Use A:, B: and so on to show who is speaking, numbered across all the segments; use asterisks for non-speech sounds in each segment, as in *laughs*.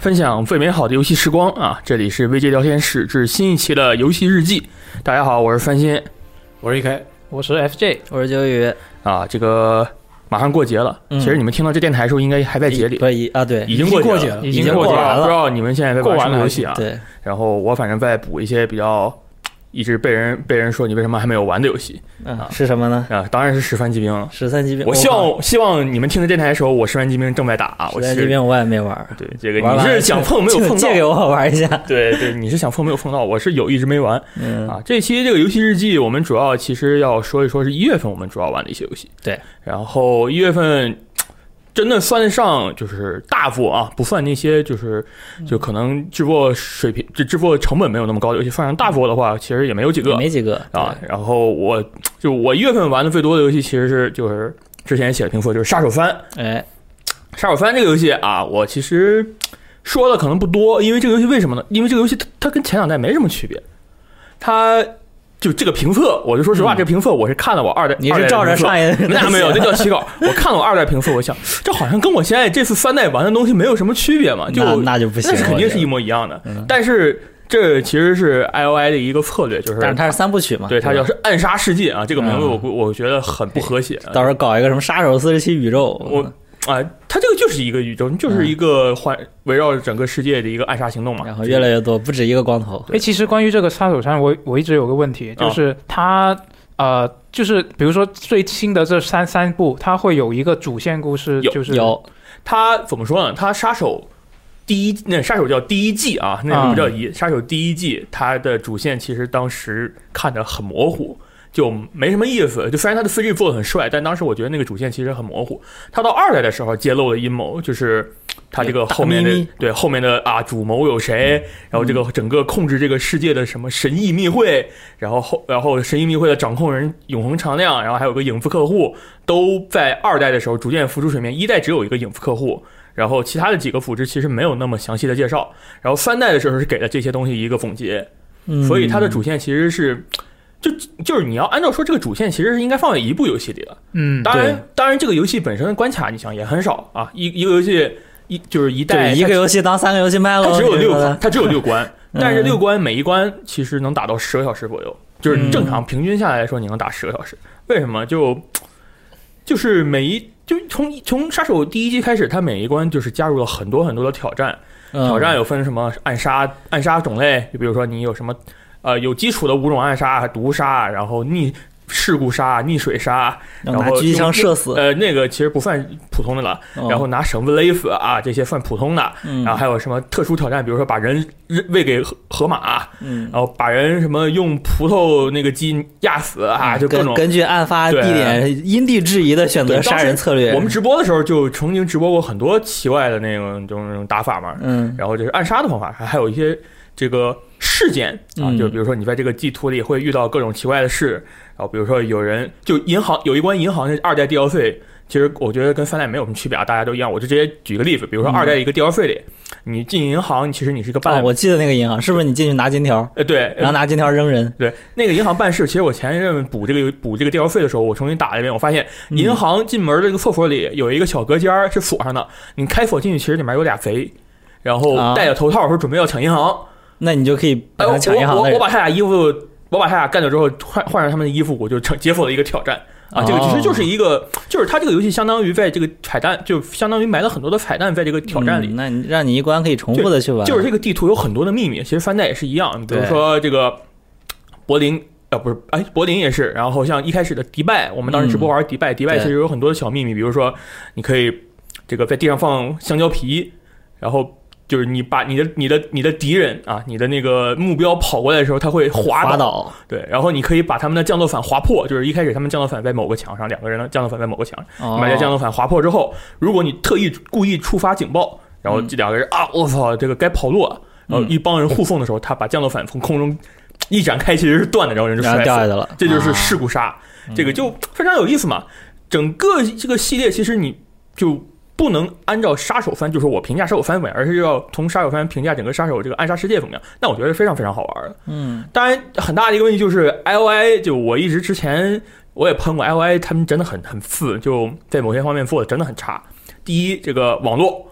A: 分享最美好的游戏时光啊！这里是 VG 聊天室之新一期的游戏日记。大家好，我是翻新。
B: 我是 EK，
C: 我是 FJ，
D: 我是九宇，
A: 啊。这个马上过节了，
D: 嗯。
A: 其实你们听到这电台的时候，应该还在节里，
D: 啊，对。
A: 已经过节
B: 已经过节了。
C: 已经过节了，
A: 不知道你们现在在玩什么游戏啊？
D: 对，
A: 然后我反正在补一些比较一直被人被人说你为什么还没有玩的游戏
D: 嗯，是什么呢？
A: 啊，当然是十番骑兵了。
D: 十三级兵，
A: 我希望希望你们听的电台的时候，我十番骑兵正在打
D: 十三级兵我也没玩，
A: 对这个你是想碰没有碰到
D: 借，给我玩一下。
A: 对对，你是想碰没有碰到，我是有一直没玩。
D: 嗯，
A: 啊，这期这个游戏日记，我们主要其实要说一说是一月份我们主要玩的一些游戏。
D: 对，
A: 然后一月份真的算得上就是大作啊，不算那些就是就可能制作水平、这制作成本没有那么高的游戏，算上大作的话，其实也没有几个
D: 没几个
A: 啊。然后我就我一月份玩的最多的游戏，其实是就是之前写的评测，就是《杀手番》。
D: 哎，《
A: 杀手番》这个游戏啊，我其实说的可能不多，因为这个游戏为什么呢？因为这个游戏它它跟前两代没什么区别，它就这个评测，我就说实话，
D: 嗯
A: 这个评测我是看了我二代，
D: 你是照着上
A: 一
D: 一
A: 那没有，*laughs* 那叫起稿。我看了我二代评测，我想这好像跟我现在这次三代玩的东西没有什么区别嘛，就
D: 那那就不行，
A: 那是肯定是一模一样的。
D: 嗯
A: 但是这其实是 I O I 的一个策略，就是
D: 但是它是三部曲嘛，
A: 对它叫是暗杀世界啊，这个名字
D: 嗯
A: 我估我觉得很不和谐。
D: 到时候搞一个什么杀手四十七宇宙，
A: 我啊，它这个就是一个宇宙，就是一个环围绕着整个世界的一个暗杀行动嘛。
D: 然后越来越多，不止一个光头，
C: 哎，其实关于这个杀手山，我我一直有个问题，就是它、呃，就是比如说最新的这三三部，它会有一个主线故事，就是
D: 有
A: 它怎么说呢？它杀手第一那杀手叫第一季啊，那个不叫一、杀手第一季，它的主线其实当时看着很模糊。就没什么意思，就虽然他的 CG 做的很帅，但当时我觉得那个主线其实很模糊。他到二代的时候揭露了阴谋，就是他这个后面的对后面的啊主谋有谁，然后这个整个控制这个世界的什么神秘密会，然后后然后神秘密会的掌控人永恒常亮，然后还有个影子客户，都在二代的时候逐渐浮出水面。一代只有一个影子客户，然后其他的几个辅职其实没有那么详细的介绍。然后三代的时候是给了这些东西一个总结，
D: 嗯
A: 所以它的主线其实是。就就是你要按照说这个主线其实是应该放在一部游戏里的，
C: 嗯，
A: 当然当然这个游戏本身的关卡你想也很少啊，一一个游戏一就是一代
D: 一个游戏当三个游戏卖了，
A: 它只有六它只有六关，
D: 嗯
A: 但是六关每一关其实能打到十个小时左右，就是
D: 嗯
A: 正常平均下来说你能打十个小时。为什么？就就是每一就从从杀手第一季开始，它每一关就是加入了很多很多的挑战，
D: 嗯
A: 挑战有分什么暗杀暗杀种类，就比如说你有什么呃有基础的五种暗杀、毒杀，然后逆事故杀、逆水杀，
D: 然
A: 然后
D: 狙击枪射死，
A: 呃那个其实不算普通的了，
D: 嗯
A: 然后拿绳子勒死啊这些算普通的，
D: 嗯。
A: 然后还有什么特殊挑战，比如说把人扔喂给河河马，
D: 嗯。
A: 然后把人什么用葡萄那个鸡压死啊，就各种。
D: 根根据案发地点因地制宜的选择杀人策略，
A: 我们直播的时候就曾经直播过很多奇怪的那种这种这种打法嘛，
D: 嗯
A: 然后就是暗杀的方法，还还有一些这个事件啊，
D: 嗯
A: 就比如说你在这个地图里会遇到各种奇怪的事，然后比如说有人就银行有一关银行是二代吊税，其实我觉得跟三代没有什么区别啊，大家都一样。我就直接举个例子，比如说
D: 嗯
A: 二代一个吊税里，你进银行，其实你是一个
D: 哦，
A: 办，
D: 我记得那个银行是不是你进去拿金条，
A: 呃对，
D: 然后拿金条扔人？
A: 对，那个银行办事，其实我前一阵补这个补这个吊费的时候，我重新打了一遍，我发现
D: 嗯
A: 银行进门的这个厕所里有一个小隔间儿是锁上的，你开锁进去，其实里面有俩贼，然后
D: 啊
A: 戴着头套说准备要抢银行，
D: 那你就可以
A: 哎，我
D: 把他抢银行的人
A: 我我把他俩衣服，我把他俩干掉之后换换上他们的衣服，我就成解锁了一个挑战。啊，这个其实就是一个，就是它这个游戏相当于在这个彩蛋，就相当于埋了很多的彩蛋在这个挑战里。
D: 嗯那你让你一关可以重复的去玩，
A: 就是这个地图有很多的秘密，其实翻代也是一样。比如说这个柏林，呃，不是，哎，柏林也是。然后像一开始的迪拜，我们当时直播玩迪拜，迪拜其实有很多的小秘密，比如说你可以这个在地上放香蕉皮，然后。就是你把你的你的你的敌人啊，你的那个目标跑过来的时候，他会滑
D: 滑倒，
A: 对，然后你可以把他们的降落伞划破，就是一开始他们降落伞在某个墙上，两个人的降落伞在某个墙上，
D: 哦。
A: 把这降落伞划破之后，如果你特意故意触发警报，然后这两个人啊，我操，这个该跑路了，然后一帮人护送的时候，他把降落伞从空中一展开，其实是断的，然后人就摔死了，
D: 掉下来了，
A: 这就是
D: 啊
A: 事故杀，这个就非常有意思嘛。整个这个系列其实你就。不能按照杀手番，就是我评价杀手番怎么样，而是要从杀手番评价整个杀手这个暗杀世界怎么样。那我觉得非常非常好玩的。
D: 嗯
A: 当然，很大的一个问题就是 I O I，就我一直之前我也喷过 I O I，他们真的很很次，就在某些方面做的真的很差。第一，这个网络，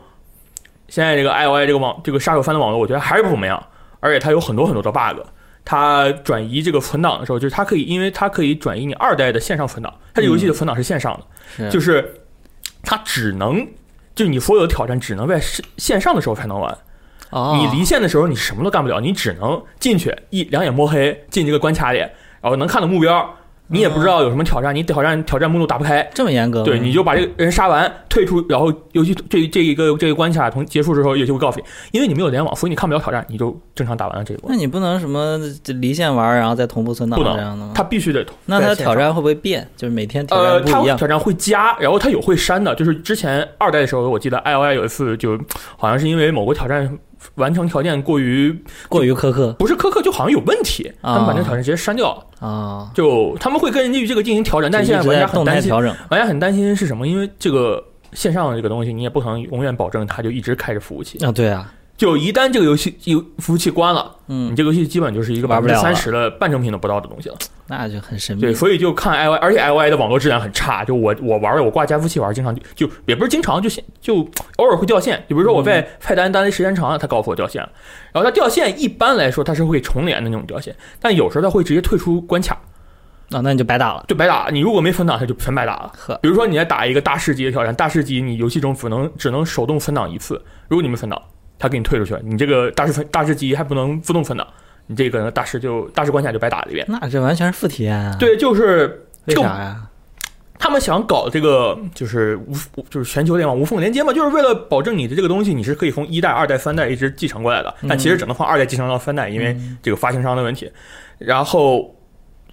A: 现在这个 I O I 这个网这个杀手番的网络，我觉得还是不怎么样，而且它有很多很多的 bug。它转移这个存档的时候，就是它可以，因为它可以转移你二代的线上存档，它这游戏的存档是线上的，
D: 是
A: 就是它只能，就是你所有的挑战只能在线线上的时候才能玩。
D: 哦，
A: 你离线的时候，你什么都干不了，你只能进去一两眼摸黑进这个关卡里，然后能看到目标，你也不知道有什么挑战，你挑战挑战目录打不开，
D: 这么严格？
A: 对，你就把这个人杀完，退出，然后游戏这这一个这个关卡从结束之后，游戏会告诉你，因为你没有联网，所以你看不了挑战，你就正常打完了这一关。
D: 那你不能什么离线玩，然后再同步存档
A: 不能
D: 这样的吗？
A: 它必须得同
D: 那它
A: 在线上
D: 挑战会不会变？就是每天挑
A: 呃，
D: 战不一样
A: 它挑战会加，然后他有会删的。就是之前二代的时候，我记得 I O I 有一次就好像是因为某个挑战完成条件过于
D: 过于苛刻
A: 不是苛刻，就好像有问题，
D: 啊
A: 他们把这个挑战直接删掉了。
D: 啊？
A: 就他们会根据这个进行调整，但现在玩家很担心，
D: 调整
A: 玩家很担心是什么？因为这个线上的这个东西，你也不可能永远保证它就一直开着服务器。
D: 啊，对啊，
A: 就一旦这个游戏游服务器关了，
D: 嗯
A: 你，这个游戏基本就是一个百分之三十的半成品都不到的东西了。
D: 那就很神秘
A: 对，。所以就看 I 而且 I I 的网络质量很差。就我我玩的，我挂加服器玩，经常就就也不是经常，就现就偶尔会掉线。就比如说我在菜单单的时间长了，它告诉我掉线了。然后它掉线一般来说它是会重连的那种掉线，但有时候它会直接退出关卡，
D: 啊，那你就白打了。
A: 就白打。你如果没存档，它就全白打了。
D: 呵，
A: 比如说你在打一个大师级的挑战，大师级你游戏中只能只能手动存档一次，如果你没存档，它给你退出去了，你这个大师分大师级还不能自动存档，你这个大师就大师关卡就白打了一遍。
D: 那这完全是负体验啊。，
A: 对，就是
D: 为
A: 这个
D: 啥呀？
A: 他们想搞这个就是无就是全球联网无缝连接嘛，就是为了保证你的这个东西你是可以从一代、二代、三代一直继承过来的，但其实只能从二代继承到三代，因为
D: 嗯
A: 这个发行商的问题。然后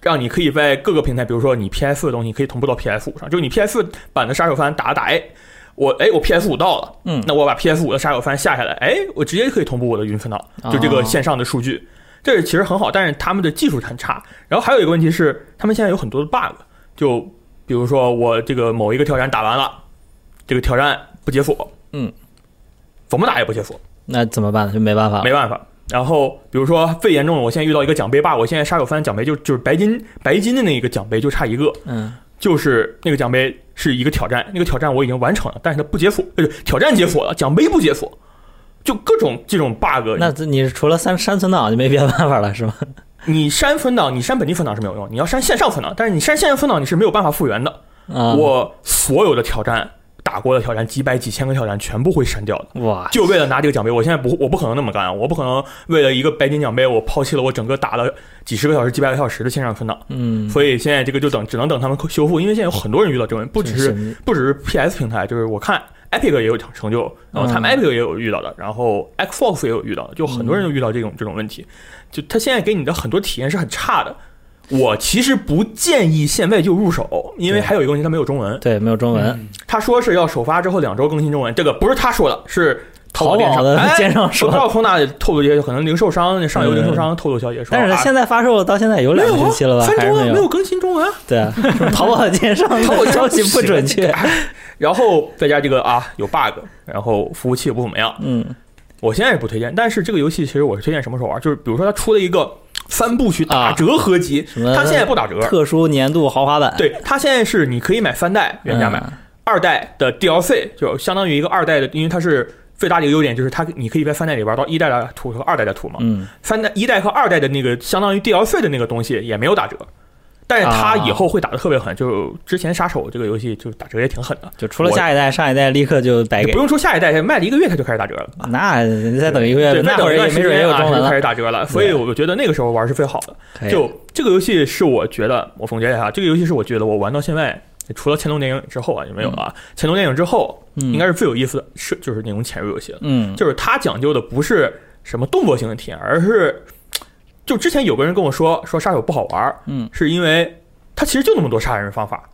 A: 让你可以在各个平台，比如说你 PS 的东西可以同步到 PS 五上，就是你 PS 版的杀手番打打，哎，我哎我 PS 五到了，
D: 嗯
A: 那我把 PS 五的杀手番下下来，哎，我直接可以同步我的云存档，就这个
D: 哦
A: 线上的数据，这其实很好，但是他们的技术很差。然后还有一个问题是，他们现在有很多的 bug，就比如说我这个某一个挑战打完了，这个挑战不解锁，
D: 嗯，
A: 怎么打也不解锁，
D: 那怎么办？就没办法。
A: 没办法。然后比如说最严重的，我现在遇到一个奖杯 bug，我现在杀手番奖杯就就是白金白金的那个奖杯就差一个，
D: 嗯，
A: 就是那个奖杯是一个挑战，那个挑战我已经完成了，但是它不解锁，呃，挑战解锁了，奖杯不解锁，就各种这种 bug。
D: 那这你除了删删存档就没别的办法了是吗？
A: 你删存档，你删本地存档是没有用，你要删线上存档，但是你删线上存档你是没有办法复原的。
D: 啊，
A: 我所有的挑战打过的挑战，几百几千个挑战全部会删掉的。
D: 哇，
A: 就为了拿这个奖杯，我现在不，我不可能那么干，我不可能为了一个白金奖杯，我抛弃了我整个打了几十个小时、几百个小时的线上存档。
D: 嗯，
A: 所以现在这个就等，只能等他们修复，因为现在有很多人遇到这种问题，不只是不只是 PS 平台，就是我看 Epic 也有成就，然后他们
D: 嗯
A: Epic 也有遇到的，然后 Xbox 也有遇到的，就很多人都遇到这种这种问题。就他现在给你的很多体验是很差的。我其实不建议现在就入手，因为还有一个问题，它没有中文。
D: 对，没有中文，
A: 他说是要首发之后两周更新中文，这个不是他说的，是淘
D: 宝的
A: 哎
D: 奸商说
A: 我不知道从哪里透露这些，可能零售商、那上游零售商透露消息说，啊
D: 但是现在发售到现在有两个星期了吧？
A: 翻中文没
D: 没有？
A: 更新中文啊。
D: 对淘宝奸商 *laughs*
A: 淘宝
D: 的消息不准确。*laughs*
A: 然后再加这个啊有 bug，然后服务器也不怎么样。
D: 嗯，
A: 我现在也不推荐，但是这个游戏其实我是推荐什么时候玩？就是比如说它出了一个三部曲打折合集，它现在不打折。
D: 特殊年度豪华版，
A: 对，它现在是你可以买三代原价买，
D: 嗯。
A: 二代的 DLC 就相当于一个二代的，因为它是最大的一个优点就是它你可以在三代里玩到一代的图和二代的图嘛。
D: 嗯，
A: 三代一代和二代的那个相当于 DLC 的那个东西也没有打折，但是他以后会打的特别狠。就之前杀手这个游戏就打折也挺狠的，
D: 就除了下一代，上一代立刻就白给
A: 也不。用说下一代，卖了一个月他就开始打折了。
D: 那再等一个月那
A: 等一段时
D: 也没准也
A: 间啊，
D: 有
A: 开。始打折了。所以我觉得那个时候玩是最好的。就这个游戏是我觉得，我总结一下，这个游戏是我觉得我玩到现在，除了《乾隆电影》之后啊，就没有了啊。《乾隆电影》之后，
D: 嗯
A: 应该是最有意思的，是就是那种潜入游戏了。
D: 嗯，
A: 就是它讲究的不是什么动作性的体验，而是就之前有个人跟我说说杀手不好玩，
D: 嗯，
A: 是因为它其实就那么多杀人方法，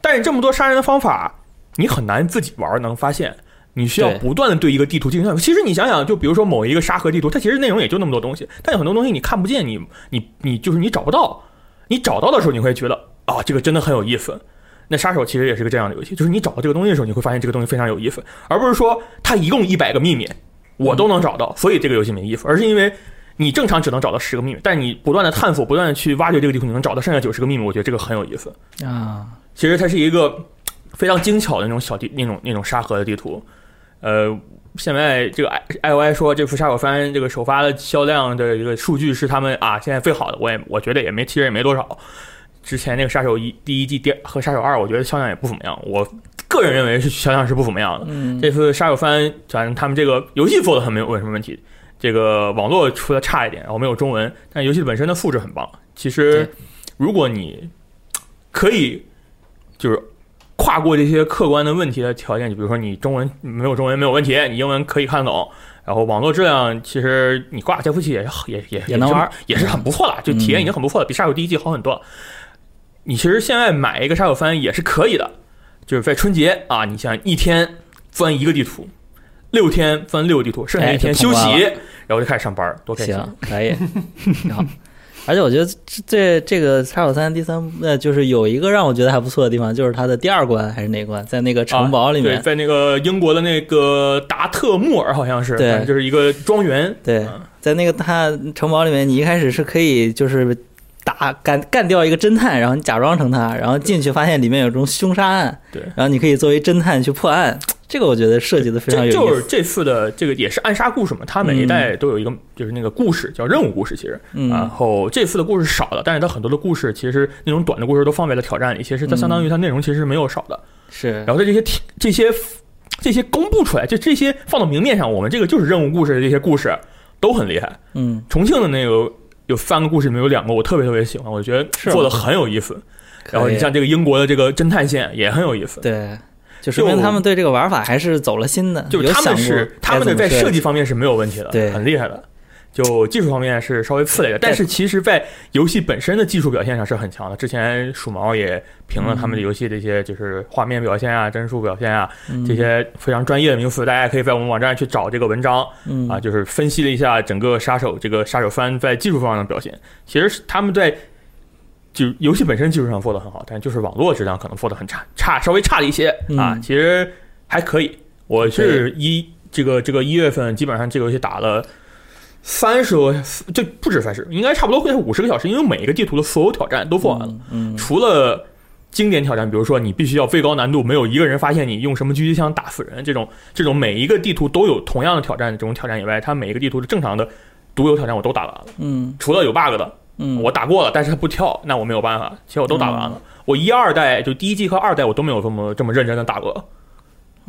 A: 但是这么多杀人的方法，你很难自己玩能发现。你需要不断的对一个地图进行探索。其实你想想，就比如说某一个沙盒地图，它其实内容也就那么多东西，但有很多东西你看不见，你你你就是你找不到。你找到的时候，你会觉得啊，这个真的很有意思。那杀手其实也是个这样的游戏，就是你找到这个东西的时候，你会发现这个东西非常有意思，而不是说它一共一百个秘密我都能找到，所以这个游戏没意思，而是因为你正常只能找到十个秘密，但你不断的探索，不断的去挖掘这个地图，你能找到剩下九十个秘密，我觉得这个很有意思。
D: 啊，
A: 其实它是一个非常精巧的那种小地那种那种沙盒的地图，呃，现在这个 i i o i 说这副杀手番这个首发的销量的一个数据是他们啊现在最好的，我也我觉得也没其实也没多少。之前那个杀手一第一季第和杀手二，我觉得销量也不怎么样，我个人认为是销量是不怎么样的。
D: 嗯，
A: 这次杀手番，反正他们这个游戏做的很没有问什么问题，这个网络出的差一点，然后没有中文，但游戏本身的素质很棒。其实，如果你可以就是跨过这些客观的问题的条件，就比如说你中文没有中文没有问题，你英文可以看得懂，然后网络质量其实你挂伺服器也也也
D: 也能玩，
A: 也是很不错了，就体验已经很不错了，比杀手第一季好很多。你其实现在买一个杀手番也是可以的，就是在春节啊，你想一天钻一个地图，六天分六个地图，剩下
D: 哎
A: 一天休息，然后就开始上班，多开心！
D: 行，可以，挺 *laughs* 好。而且我觉得这这这个杀手三第三呃，就是有一个让我觉得还不错的地方，就是它的第二关还是哪关，在那个城堡里
A: 对，
D: 面，
A: 在那个英国的那个达特穆尔好像是，
D: 对
A: 就是一个庄园，
D: 对
A: 嗯
D: 在那个它城堡里面，你一开始是可以就是打干干掉一个侦探，然后你假装成他，然后进去发现里面有种凶杀案，
A: 对。
D: 然后你可以作为侦探去破案，这个我觉得设计的非常
A: 这
D: 有意思。
A: 就是这次的这个也是暗杀故事嘛，它每一代都有一个就是那个故事叫任务故事，其实，然
D: 嗯
A: 后这次的故事少了，但是它很多的故事其实那种短的故事都放在了挑战里，其实它
D: 嗯
A: 相当于它内容其实是没有少的。
D: 是
A: 然后在这些这些这些公布出来，就这些放到明面上，我们这个就是任务故事的这些故事都很厉害。
D: 嗯，
A: 重庆的那个有三个故事里面有两个我特别特别喜欢，我觉得做的很有意思。然后你像这个英国的这个侦探线也很有意思。
D: 对。就说明他们对这个玩法还是走了心的，
A: 就是他们是他们的在设计方面是没有问题的，
D: 对
A: 很厉害的。就技术方面是稍微次一点，但是其实，在游戏本身的技术表现上是很强的。之前鼠毛也评了他们的游戏的一些就是画面表现啊、帧数表现啊
D: 嗯
A: 这些非常专业的名词，大家可以在我们网站去找这个文章
D: 嗯
A: 啊，就是分析了一下整个杀手这个杀手番在技术方面的表现。其实是他们在就游戏本身技术上做的很好，但就是网络质量可能做的很差，差稍微差了一些啊。
D: 嗯
A: 其实还可以，我是一这个这个一月份基本上这个游戏打了。三十多，这不止三十，应该差不多会是五十个小时，因为每一个地图的所有挑战都做完了，
D: 嗯，嗯
A: 除了经典挑战，比如说你必须要最高难度，没有一个人发现你用什么狙击枪打死人这种，这种每一个地图都有同样的挑战这种挑战以外，它每一个地图的正常的独有挑战我都打完了，
D: 嗯
A: 除了有 bug 的，
D: 嗯，
A: 我打过了，但是他不跳，那我没有办法，其实我都打完了。我一二代就第一季和二代我都没有这么这么认真的打过，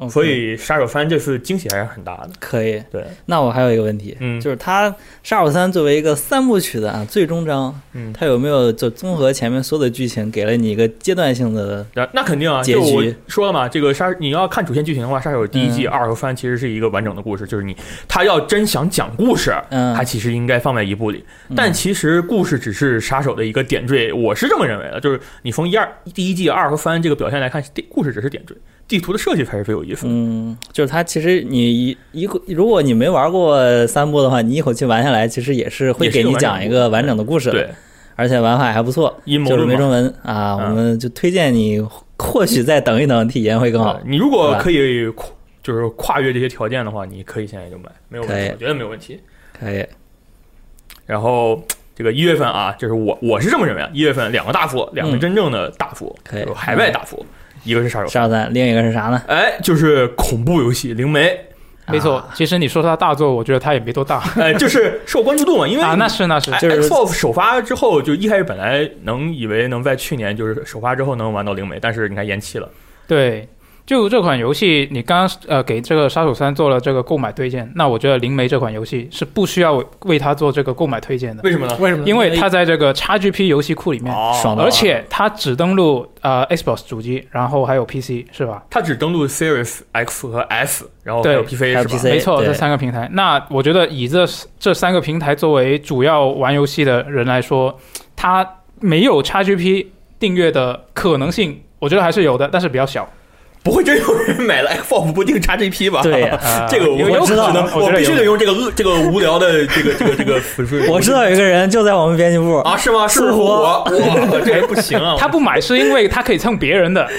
A: 所以杀手三这次惊喜还是很大的。
D: 可以。
A: 对，
D: 那我还有一个问题，
A: 嗯
D: 就是它《杀手三》作为一个三部曲的啊最终章，
A: 嗯，
D: 它有没有就综合前面所有的剧情，给了你一个阶段性的？
A: 那那肯定啊，
D: 结局
A: 说了嘛，这个杀你要看主线剧情的话，杀手第一季、
D: 嗯
A: 二和三其实是一个完整的故事，就是你他要真想讲故事，
D: 嗯
A: 他其实应该放在一部里。但
D: 嗯
A: 其实故事只是杀手的一个点缀，我是这么认为的。就是你从一二第一季二和三这个表现来看，地故事只是点缀，地图的设计才是最有意思。
D: 嗯，就是它其实你一一个，如果你没玩过三部的话，你一口气玩下来，其实也是会给你讲一个完整的故事的，
A: 对，
D: 而且玩法还不错，
A: 阴谋论嘛。
D: 就是没中文啊，
A: 嗯
D: 我们就推荐你或许再等一等，体验会更好
A: 对。你如果可以跨就是跨越这些条件的话，你可以现在就买，没有问题，我觉得没有问题。
D: 可以，
A: 然后这个一月份啊，就是我我是这么认为啊，一月份两个大幅，两个
D: 嗯
A: 真正的大幅，
D: 可以
A: 就是海外大幅，一个是杀手，
D: 杀手三，另一个是啥呢？
A: 哎，就是恐怖游戏灵媒，
C: 没错
D: 啊，
C: 其实你说它大作，我觉得它也没多大
A: 哎，就是受关注度嘛，因为
C: 啊，那是那是
A: 哎
D: 就是
A: Xbox 首发之后，就一开始本来能以为能在去年就是首发之后能玩到灵媒，但是你看延期了。
C: 对。就这款游戏，你刚刚呃给这个杀手三做了这个购买推荐，那我觉得灵媒这款游戏是不需要为它做这个购买推荐的，
A: 为什么呢？
B: 为什么呢？
C: 因为它在这个 XGP 游戏库里面，
A: 哦
C: 而且它只登录呃 Xbox 主机，然后还有 PC 是吧？
A: 它只登录 Series X 和 S，然后还有 PC
D: 还有
A: 是吧
D: ？PC
C: 没错，这三个平台。那我觉得以这这三个平台作为主要玩游戏的人来说，它没有 XGP 订阅的可能性，我觉得还是有的，但是比较小。
A: 不会真有人买了 Xbox 不定 XGP 吧？
D: 对 *laughs*
A: 这个我
D: 知道
A: 我必须
C: 得
A: 用这个恶这个无聊的这个这个这个，
D: 我知道有一个人就在我们编辑部，
A: 啊，是吗？是我？哇，这人不行啊！
C: 他不买是因为他可以蹭别人的，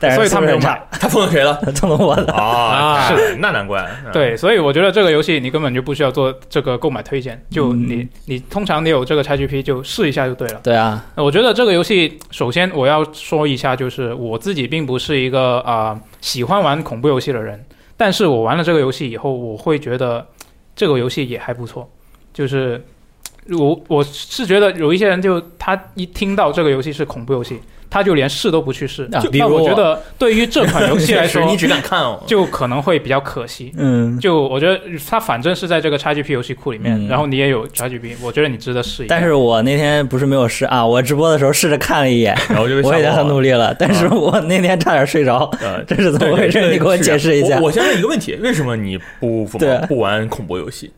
D: 但是
C: 所以他没有
D: 素质很
C: 买。
A: 他碰到谁了？
D: 差，蹭了我了。
A: 啊，
C: 是
A: 那难怪。嗯
C: 对，所以我觉得这个游戏你根本就不需要做这个购买推荐，就
D: 嗯
C: 你你通常你有这个 XGP 就试一下就对了。
D: 对啊，
C: 我觉得这个游戏，首先我要说一下，就是我自己并不是一个啊、喜欢玩恐怖游戏的人，但是我玩了这个游戏以后，我会觉得这个游戏也还不错，就是我我是觉得有一些人就他一听到这个游戏是恐怖游戏，他就连试都不去试。
D: 啊比如我
C: 那我觉得对于这款游戏来 *laughs* 说，
A: 你只敢看哦。
C: 就可能会比较可惜。
D: 嗯，
C: 就我觉得他反正是在这个 XGP 游戏库里面，
D: 嗯
C: 然后你也有 XGP，我觉得你值得试一下。
D: 但是我那天不是没有试啊，我直播的时候试着看了一眼，*laughs*
A: 然后就
D: 我已经很。努力了，但是我那天差点睡着，
A: 呃，
D: 这是怎么回事？你给我解释一下
A: 我。我先问一个问题：为什么你不不不玩恐怖游戏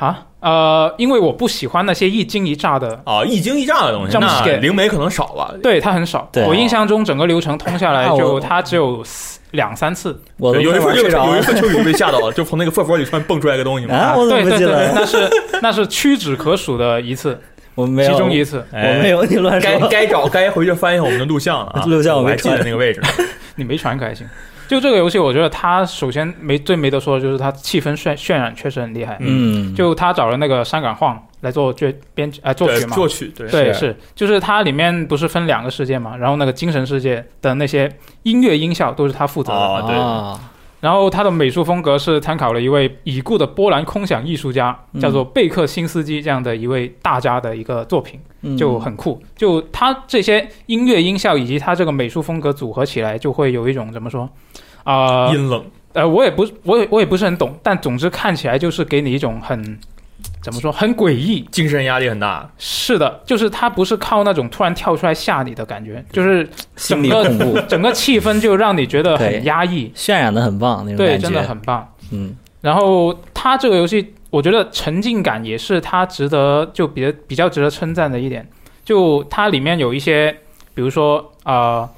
C: 啊，呃，因为我不喜欢那些一惊一乍的，
A: 啊？一惊一乍的东西那灵媒可能少吧？
C: 对它很少。
D: 对
C: 我印象中整个流程通下来就它只有两三次。
D: 我都
A: 有一次就有一次秋雨被吓到了，就从那个狒狒里突然蹦出来个东西嘛。
D: 啊！我怎么记
C: 对对对？那是那是屈指可数的一次，
D: 我没有，
C: 其中一次。
D: 我没有，你乱说。
A: 该该找该回去翻一下我们的录像啊，*laughs*
D: 录像我
A: 还记得
D: 传
A: 那个位置。*laughs*
C: 你没传可还行。就这个游戏，我觉得它首先没最没得说的就是它气氛渲渲染确实很厉害。
D: 嗯，
C: 就他找了那个山岗晃来做这编呃作曲嘛，
A: 作曲对
C: 对，
D: 是。
C: 是，就是它里面不是分两个世界嘛，然后那个精神世界的那些音乐音效都是他负责的，
A: 啊对。
D: 啊，
C: 然后他的美术风格是参考了一位已故的波兰空想艺术家，
D: 嗯
C: 叫做贝克辛斯基这样的一位大家的一个作品，
D: 嗯
C: 就很酷。就他这些音乐音效以及他这个美术风格组合起来，就会有一种怎么说啊？
A: 阴冷，
C: 呃，我也不，我也我也不是很懂，但总之看起来就是给你一种很怎么说，很诡异。
A: 精神压力很大。
C: 是的，就是它不是靠那种突然跳出来吓你的感觉，就是整个
D: 恐怖，*laughs*
C: 整个气氛就让你觉得很压抑，
D: 渲染的很棒那种
C: 对，
D: 感觉，
C: 真的很棒。
D: 嗯
C: 然后它这个游戏，我觉得沉浸感也是它值得就比较比较值得称赞的一点。就它里面有一些，比如说啊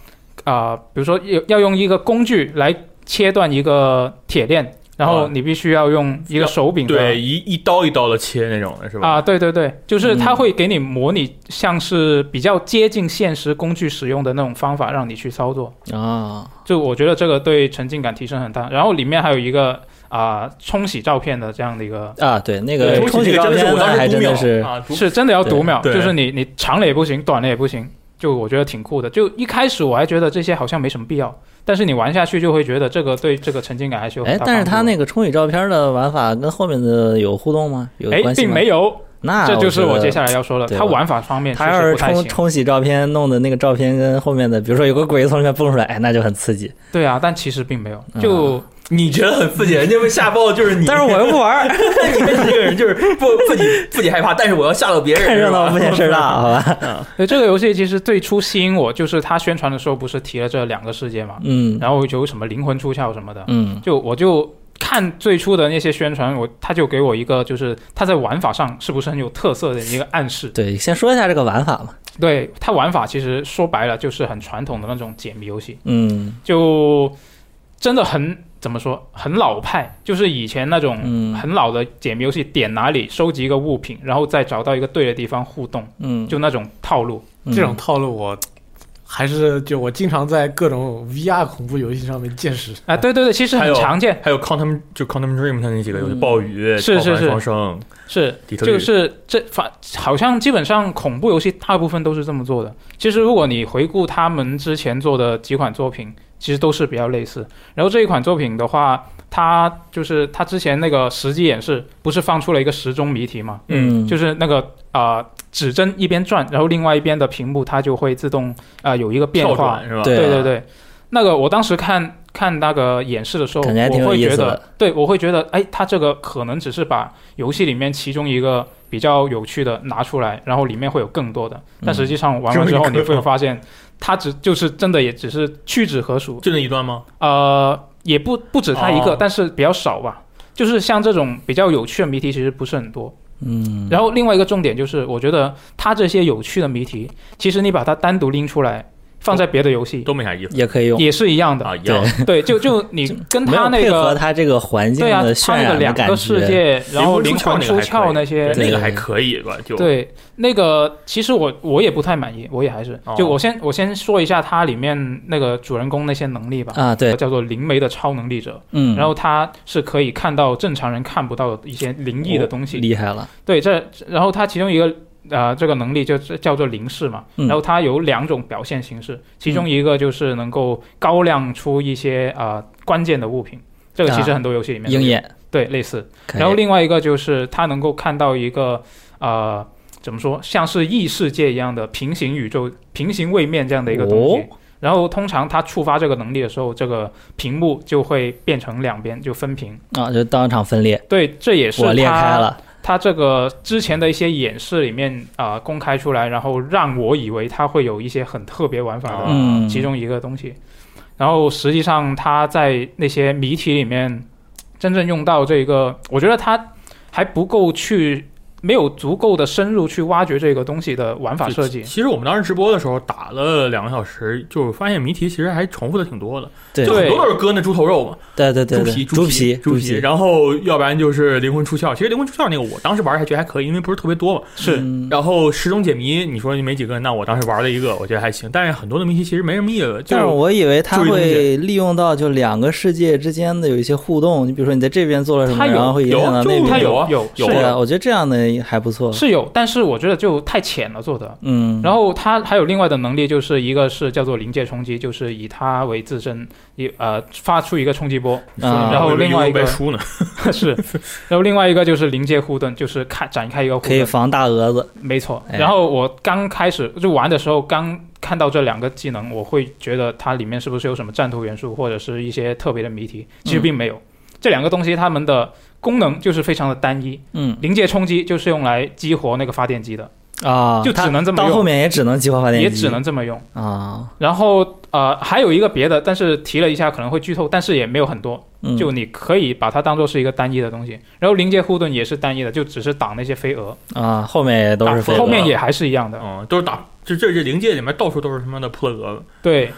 C: 啊、比如说要要用一个工具来切断一个铁链，然后
A: 啊
C: 你必须要用一个手柄的
A: 对，一一刀一刀的切那种的是吧？
C: 啊，对对对，就是它
D: 嗯
C: 会给你模拟像是比较接近现实工具使用的那种方法，让你去操作。
D: 啊，
C: 就我觉得这个对沉浸感提升很大。然后里面还有一个啊、冲洗照片的这样的一个，
D: 啊，对，那个冲洗照片我
A: 当时读秒
D: 真的是，
A: 啊，
C: 是真的要读秒，就是你你长了也不行，短了也不行。就我觉得挺酷的。就一开始我还觉得这些好像没什么必要，但是你玩下去就会觉得这个对这个沉浸感还是有很
D: 哎，但是它那个冲洗照片的玩法跟后面的有互动吗？有
C: 哎
D: 关系吗？
C: 并没有，
D: 那
C: 这就是我接。下来要说的，它玩法方面确
D: 他要是。冲冲洗照片，弄的那个照片跟后面的，比如说有个鬼从里面蹦出来，哎，那就很刺激。
C: 对啊，但其实并没有，就。*laughs*
A: 你觉得很刺激，人家被吓爆就是你，
D: 但是我又不玩儿，*laughs*
A: 你们这个人就是不自己自己害怕，但是我要吓到别人，
D: 看热闹不
A: 是吧
D: 嫌事儿大，*laughs* 好吧？
C: 对这个游戏，其实最初吸引我就是他宣传的时候不是提了这两个世界嘛，
D: 嗯
C: 然后有什么灵魂出窍什么的，
D: 嗯
C: 就我就看最初的那些宣传，我他就给我一个就是他在玩法上是不是很有特色的一个暗示。
D: 对，先说一下这个玩法嘛。
C: 对它玩法其实说白了就是很传统的那种解谜游戏，
D: 嗯
C: 就真的很怎么说很老派，就是以前那种
D: 嗯
C: 很老的解谜游戏，点哪里收集一个物品，然后再找到一个对的地方互动，
D: 嗯，
C: 就那种套路。
D: 嗯
B: 这种套路我还是就我经常在各种 VR 恐怖游戏上面见识。
C: 啊，对对对，其实很常见，
A: 还有 Quantum 就 Quantum Dream 它那几个游戏，
D: 嗯
A: 暴雨、
C: 是是是是就是这反好像基本上恐怖游戏大部分都是这么做的。其实如果你回顾他们之前做的几款作品，其实都是比较类似。然后这一款作品的话，它就是他之前那个实际演示不是放出了一个时钟谜题嘛？
D: 嗯
C: 就是那个啊、呃指针一边转，然后另外一边的屏幕它就会自动啊、呃有一个变化。
A: 是吧？
D: 对
C: 对对对，那个我当时看看那个演示的时候，我会觉得对我会觉得，哎，他这个可能只是把游戏里面其中一个比较有趣的拿出来，然后里面会有更多的，但实际上玩完之后你会发现，它只就是真的也只是屈指可数，
A: 就那一段吗？
C: 呃，也不不止他一个，
A: 哦
C: 但是比较少吧。就是像这种比较有趣的谜题，其实不是很多。
D: 嗯，
C: 然后另外一个重点就是，我觉得他这些有趣的谜题，其实你把它单独拎出来，放在别的游戏。
A: 都没啥意思。
D: 也可以用，
C: 也是一样的。
A: 啊，一样。
C: 对，就就你跟
D: 没有
C: 它那
D: 配合
C: 个
D: 它这个环境
C: 对啊，
D: 的
C: 它
D: 渲染的
C: 那个两个
D: 感觉。
C: 世界，然后灵魂出窍那些，
A: 那个还可以吧？就。
C: 对那个其实我我也不太满意，我也还是
A: 哦。
C: 就我先我先说一下它里面那个主人公那些能力吧，
D: 啊，对，
C: 叫做灵媒的超能力者，
D: 嗯，
C: 然后他是可以看到正常人看不到的一些灵异的东西，
D: 厉害了，
C: 对，这然后他其中一个呃这个能力就是叫做零式嘛，
D: 嗯。
C: 然后它有两种表现形式，其中一个就是能够高亮出一些呃关键的物品，这个其实很多游戏里面
D: 鹰眼，
C: 对类似。然后另外一个就是它能够看到一个呃怎么说，像是异世界一样的平行宇宙、平行位面这样的一个东西。
D: 哦。
C: 然后通常它触发这个能力的时候，这个屏幕就会变成两边就分屏。
D: 啊，就当场分裂，
C: 对，这也是
D: 我裂开了，
C: 它这个之前的一些演示里面啊、呃公开出来，然后让我以为它会有一些很特别玩法的
D: 嗯，
C: 其中一个东西。然后实际上它在那些谜题里面真正用到这个，我觉得它还不够去，没有足够的深入去挖掘这个东西的玩法设计。
A: 其实我们当时直播的时候打了两个小时，就发现谜题其实还重复的挺多的，
D: 对
A: 就很多都是割那猪头肉嘛，
D: 对对对对，
A: 猪皮、
D: 猪
A: 皮、猪
D: 皮，
A: 然后要不然就是灵魂出窍。其实灵魂出窍那个我当时玩还觉得还可以，因为不是特别多嘛。
C: 是，
D: 嗯
A: 然后十种解谜，你说没几个，那我当时玩了一个，我觉得还行。但是很多的谜题其实没什么意思，就
D: 但是我以为它
A: 就是一东
D: 会利用到就两个世界之间的有一些互动，你比如说你在这边做了什么，然后会影响到那边。
C: 它
A: 有啊
C: 有
A: 有
C: 是
D: 对啊，我觉得这样的还不错。
C: 是有，但是我觉得就太浅了做的。
D: 嗯，
C: 然后它还有另外的能力，就是一个是叫做临界冲击，就是以它为自身，一呃发出一个冲击波，
D: 啊
C: 然后另外一个
A: 书呢，*laughs*
C: 是，然后另外一个就是临界护盾，就是开展开一个护盾，
D: 可以防大蛾子。
C: 没错。
D: 哎
C: 然后我刚开始就玩的时候，刚看到这两个技能，我会觉得它里面是不是有什么战斗元素，或者是一些特别的谜题？其实并没有。这两个东西它们的功能就是非常的单一，
D: 嗯。
C: 临界冲击就是用来激活那个发电机的，
D: 啊，
C: 就只能这么用。
D: 后面也只能激活发电机，
C: 也只能这么用。
D: 啊，
C: 然后呃，还有一个别的，但是提了一下可能会剧透，但是也没有很多，
D: 嗯。
C: 就你可以把它当做是一个单一的东西。然后临界护盾也是单一的，就只是挡那些飞蛾，
D: 啊，后面也都
A: 打
D: 是飞蛾。
C: 后面也还是一样的。
A: 嗯，都是打，就这这灵界里面到处都是他妈的破蛾。子，
C: 对，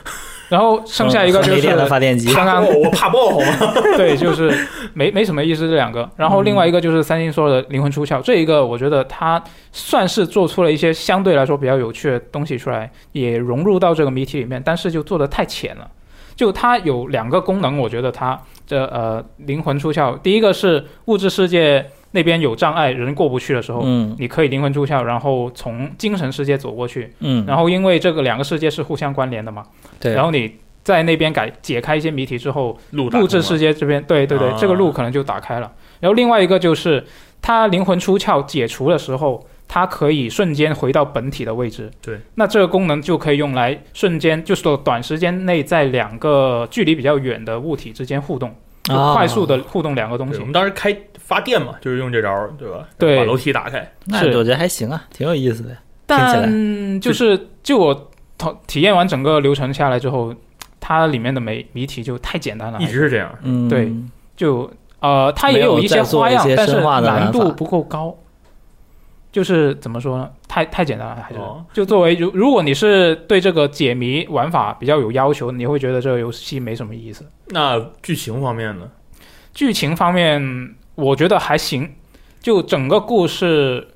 C: 然后剩下一个就是
D: 发电机。
C: 刚刚
A: 我怕爆好吗？*laughs*
C: 对，就是没没什么意思这两个。然后另外一个就是三星说的灵魂出窍，这一个我觉得它算是做出了一些相对来说比较有趣的东西出来，也融入到这个谜题里面，但是就做的太浅了。就它有两个功能，我觉得它这呃灵魂出窍，第一个是物质世界那边有障碍，人过不去的时候，
D: 嗯。
C: 你可以灵魂出窍，然后从精神世界走过去。
D: 嗯，
C: 然后因为这个两个世界是互相关联的嘛，
D: 对，
C: 然后你在那边改解开一些谜题之后，
A: 路打通了
C: 物质世界这边，对对对，
A: 啊。
C: 这个路可能就打开了。然后另外一个就是，它灵魂出窍解除的时候，它可以瞬间回到本体的位置。
A: 对，
C: 那这个功能就可以用来瞬间，就是说短时间内在两个距离比较远的物体之间互动，快速的互动两个东西
A: 我。们当时开发电嘛，就是用这招儿，对吧？
C: 对
A: 把楼梯打开。
C: 是
D: 那我觉得还行啊，挺有意思的。听起
C: 但就是就我体体验完整个流程下来之后，它里面的谜谜题就太简单了，
A: 一直是这样。
D: 嗯，
C: 对就呃，它也
D: 有
C: 一些花样，但是难度不够高。就是怎么说呢？太太简单了，还是、
A: 哦
C: 就作为如如果你是对这个解谜玩法比较有要求，你会觉得这个游戏没什么意思。
A: 那剧情方面呢？
C: 剧情方面，我觉得还行。就整个故事，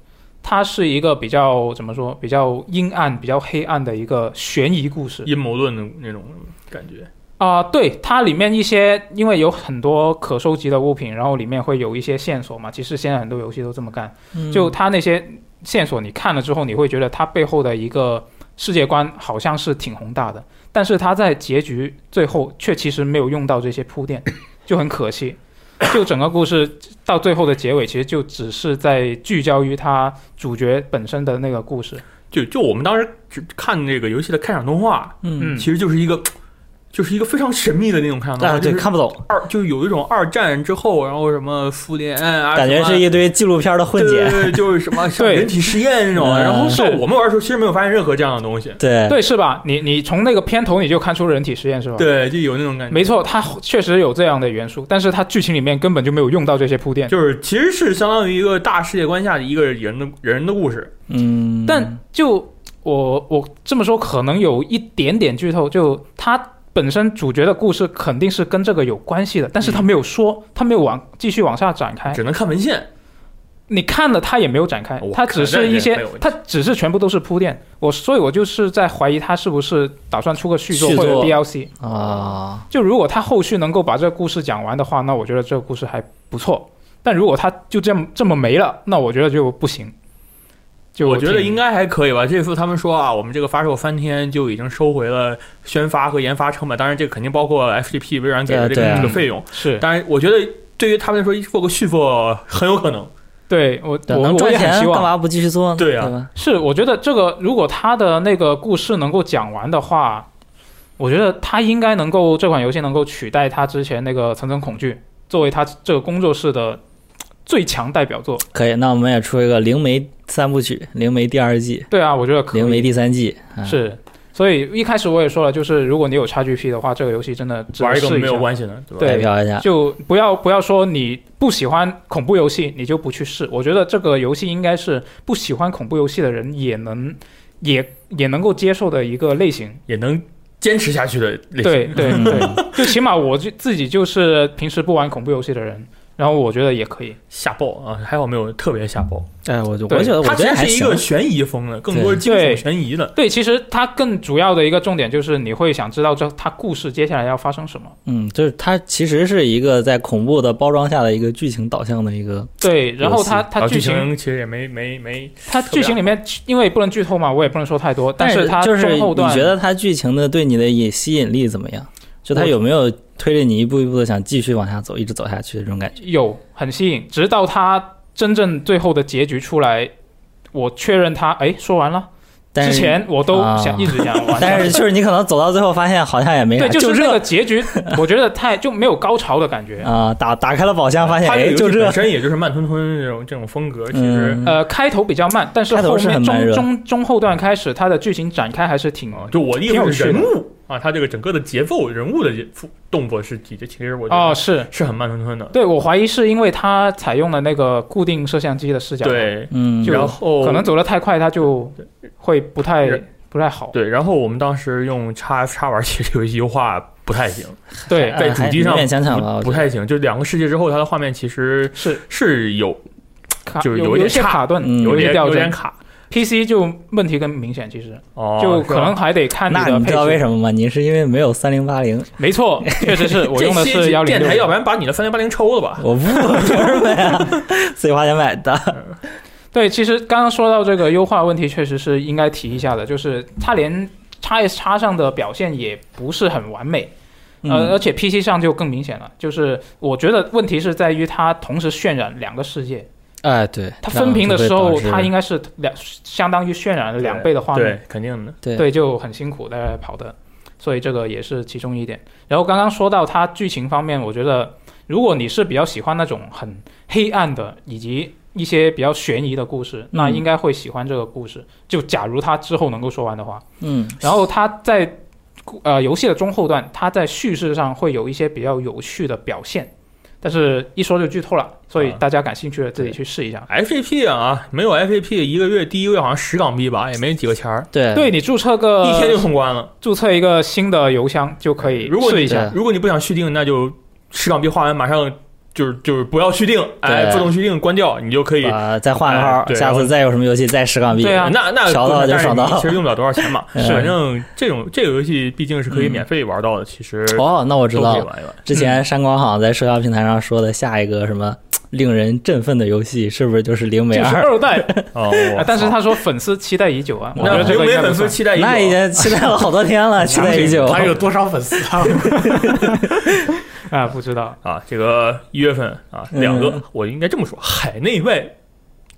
C: 它是一个比较怎么说，比较阴暗、比较黑暗的一个悬疑故事。
A: 阴谋论的那种感觉。
C: 啊、对，它里面一些因为有很多可收集的物品，然后里面会有一些线索嘛。其实现在很多游戏都这么干，
D: 嗯
C: 就它那些线索，你看了之后，你会觉得它背后的一个世界观好像是挺宏大的，但是它在结局最后却其实没有用到这些铺垫，就很可惜。就整个故事到最后的结尾，其实就只是在聚焦于它主角本身的那个故事。
A: 就就我们当时看这个游戏的开场动画，
D: 嗯，
C: 嗯
A: 其实就是一个，就是一个非常神秘的那种开场动画，
D: 啊，对，
A: 就是
D: 看不懂，
A: 二就有一种二战之后，然后什么复联啊，
D: 感觉是一堆纪录片的混剪。
A: 对对对，就是什么 *laughs* 像
C: 对
A: 人体实验那种。
D: 嗯
A: 然后
C: 是
A: 我们玩的时候，其实没有发现任何这样的东西。
D: 对
C: 对，是吧？你你从那个片头你就看出人体实验是吧？
A: 对，就有那种感觉。
C: 没错，它确实有这样的元素，但是它剧情里面根本就没有用到这些铺垫。
A: 就是其实是相当于一个大世界观下的一个人的人的故事。
D: 嗯，
C: 但就我我这么说，可能有一点点剧透。就它本身主角的故事肯定是跟这个有关系的，但是他没有说，他没有往继续往下展开。
A: 只能看文献。
C: 你看了，他也没有展开，他只是一些他只是全部都是铺垫。我所以，我就是在怀疑他是不是打算出个续作或者 DLC。
D: 啊，
C: 就如果他后续能够把这个故事讲完的话，那我觉得这个故事还不错。但如果他就这么这么没了，那我觉得就不行。就
A: 我觉得应该还可以吧。这次他们说啊，我们这个发售三天就已经收回了宣发和研发成本，当然这肯定包括 FGP 微软给的这个
D: 啊
A: 这个费用。
C: 是
A: 当然，我觉得对于他们来说，做个续作很有可能。
C: 对我
D: 对，能赚钱
C: 也很希望。
D: 干嘛不继续做呢？
A: 对啊
D: 对？
C: 是，我觉得这个如果他的那个故事能够讲完的话，我觉得他应该能够这款游戏能够取代他之前那个《层层恐惧》，作为他这个工作室的最强代表作。
D: 可以，那我们也出一个灵媒三部曲，灵媒第二季，
C: 对啊，我觉得可以。
D: 灵媒第三季，啊
C: 是，所以一开始我也说了，就是如果你有 XGP 的话，这个游戏真的
A: 玩一个没有。关系的，对吧？
C: 对
D: 代表一下。
C: 就不要不要说你不喜欢恐怖游戏，你就不去试。我觉得这个游戏应该是不喜欢恐怖游戏的人也能也也能够接受的一个类型。
A: 也能坚持下去的类型。
C: 对对
D: 嗯
C: 对，*laughs* 就起码我就自己就是平时不玩恐怖游戏的人，然后我觉得也可以。
A: 吓爆啊！还好没有特别吓爆。
D: 哎，我就我觉得我
A: 它
D: 觉得还行
A: 其实是一个。悬疑风的，更多是惊悚
C: 对
A: 悬疑的。
C: 对，其实它更主要的一个重点就是你会想知道这它故事接下来要发生什么。
D: 嗯，就是它其实是一个在恐怖的包装下的一个剧情导向的一个，
C: 对，然后它它
A: 剧
C: 剧情
A: 情其实也没没没，
C: 它剧情里面因为不能剧透嘛，我也不能说太多，但
D: 是
C: 它
D: 就是你觉得它剧情的对你的引吸引力怎么样？就
C: 他
D: 有没有推着你一步一步的想继续往下走，一直走下去的这种感觉？
C: 有很吸引，直到他真正最后的结局出来，我确认他哎说完了。之
D: 但是
C: 前我都
D: 啊
C: 想、一直想玩，*laughs*
D: 但是就是你可能走到最后发现好像也没啥，
C: 对，就是
D: 这
C: 那个结局，我觉得太就没有高潮的感觉。*laughs*
D: 啊，打打开了宝箱发现哎就这
A: 个本，身也就是慢吞吞这种这种风格，其实
D: 嗯
C: 呃，开头比较慢，但是后面中中中后段开始，它的剧情展开还是挺
A: 啊，就我的意思是
C: 挺有
A: 人物啊，它这个整个的节奏、人物的节动作是几，其实我觉
C: 哦，
A: 得
C: 是
A: 是很慢吞吞的。
C: 对我怀疑是因为它采用了那个固定摄像机的视角，，
A: 对，
D: 嗯，
A: 然后
C: 可能走得太快，它就会不太不太好。
A: 对，然后我们当时用 F x 玩，*laughs* 其实这个游戏优化不太行，
C: 对，
D: 呃
A: 在主机上不
D: 我觉得
A: 不太行。就两个世界之后，它的画面其实
C: 是
A: 是有就是有
C: 有一
A: 点
C: 卡顿，
D: 嗯
C: 有一些
A: 点
C: 掉帧。
A: 有点卡，
C: PC 就问题更明显，其实
A: 哦，
C: 就可能还得看的配
D: 那你知道为。什么吗？你是因为没有三零八零，
C: 没错，*laughs* 确实是我用的是幺零
A: 电台，要。不然把你的三零八零抽了吧？
D: 我不凭什么呀？*laughs* 自己花钱买的。*laughs*
C: 对，其实刚刚说到这个优化问题，确实是应该提一下的，就是它连 x S 叉上的表现也不是很完美，呃，而
D: 嗯，
C: 且 PC 上就更明显了。就是我觉得问题是在于它同时渲染两个世界，
D: 哎，对，
C: 它分屏的时候，它应
D: 该
C: 该是两相当于渲染了两倍的画面，
A: 对，肯定的。
D: 对
C: 对，就很辛苦在跑的，所以这个也是其中一点。然后刚刚说到它剧情方面，我觉得如果你是比较喜欢那种很黑暗的以及一些比较悬疑的故事，那
D: 嗯
C: 应该会喜欢这个故事。就假如它之后能够说完的话，
D: 嗯
C: 然后它在呃游戏的中后段，它在叙事上会有一些比较有趣的表现。但是一说就剧透了，所以
A: 啊
C: 大家感兴趣的自己去试一下。
A: FAP 啊，没有 FAP 一个月第一个月好像十港币吧，也没几个钱儿，
D: 对
C: 对你注册个
A: 一天就通关了。
C: 注册一个新的邮箱就可以
A: 如果你
C: 试一下。
A: 如果你不想续订，那就十港币花完马上就是就是不要续订，哎，
D: 对
A: 自动续订关掉，你就可以。
D: 啊，再换个号，
A: 哎
D: 下次再有什么游戏再十港币。
C: 对啊
A: 那那
D: 爽到就少到
A: 其实用不了多少钱嘛。*laughs*
D: 是
A: 反正这种这个游戏毕竟是可以
D: 嗯
A: 免费玩到的，其实
D: 哦，那我知道了。之前山光好像在社交平台上说的下一个什么令人振奋的游戏，是不是就是灵美
C: 就是
D: 二？
C: 二代，*laughs*
A: 哦
C: 啊，但是他说粉丝期待已久啊，我觉
A: 那
C: 得这
A: 流媒粉丝。期待已久，
D: 那已经期待了好多天了，*laughs* 期待已久。
B: 他有多少粉丝啊？*laughs*
C: 啊，不知道，
A: 啊，这个一月份啊，
D: 嗯
A: 两个我应该这么说，海内外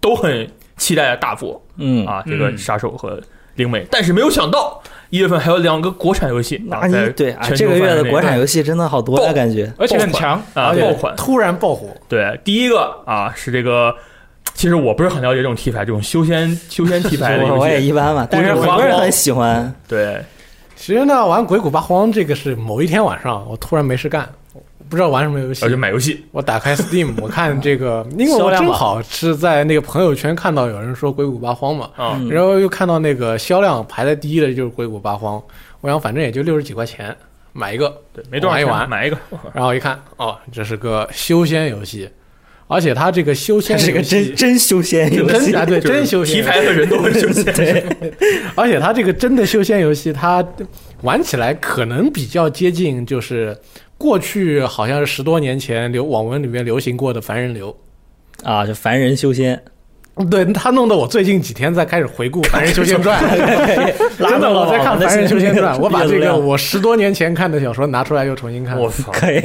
A: 都很期待的大作
D: 嗯，
A: 啊，这个
C: 嗯
A: 杀手和灵媒，但是没有想到一月份还有两个国产游戏啊，
D: 那你
A: 在
D: 对这个月的国产游戏真的好多呀，
A: 爆
D: 感觉。
C: 而且很强。
A: 啊爆款，
B: 突然爆火，
A: 对，第一个啊是这个，其实我不是很了解这种题材，这种修仙修仙题材的
D: 游戏 *laughs* 我也，一般吧，但是
A: 不是
D: 很多人很喜欢。
A: 对，
B: 其实呢，玩《鬼谷八荒》这个是某一天晚上，我突然没事干，我不知道玩什么游戏。
A: 我就买游戏，
B: 我打开 Steam，*laughs* 我看这个，因为我正好。是在那个朋友圈看到有人说《鬼谷八荒》嘛，然后又看到那个销量排在第一的就是《鬼谷八荒》，我想反正也就六十几块钱买一个，
A: 对，没多少钱，
B: 玩一玩。
A: 买一个，*laughs*
B: 然后一看，哦，这是个修仙游戏，而且它这个修仙
D: 它是个真真修仙游戏，
B: 啊对真修仙
A: 题材和人都很修仙，*laughs*
D: 对，
B: 而且它这个真的修仙游戏，它玩起来可能比较接近，就是过去好像是十多年前流网文里面流行过的凡人流。
D: 啊，就凡人修仙。
B: 对他弄得我最近几天在开始回顾《凡人修仙传》，*laughs* *laughs* 真的我在看《凡人修仙传》，我把这个我十多年前看的小说拿出来又重新看。
A: 我操，*laughs*
D: 可以，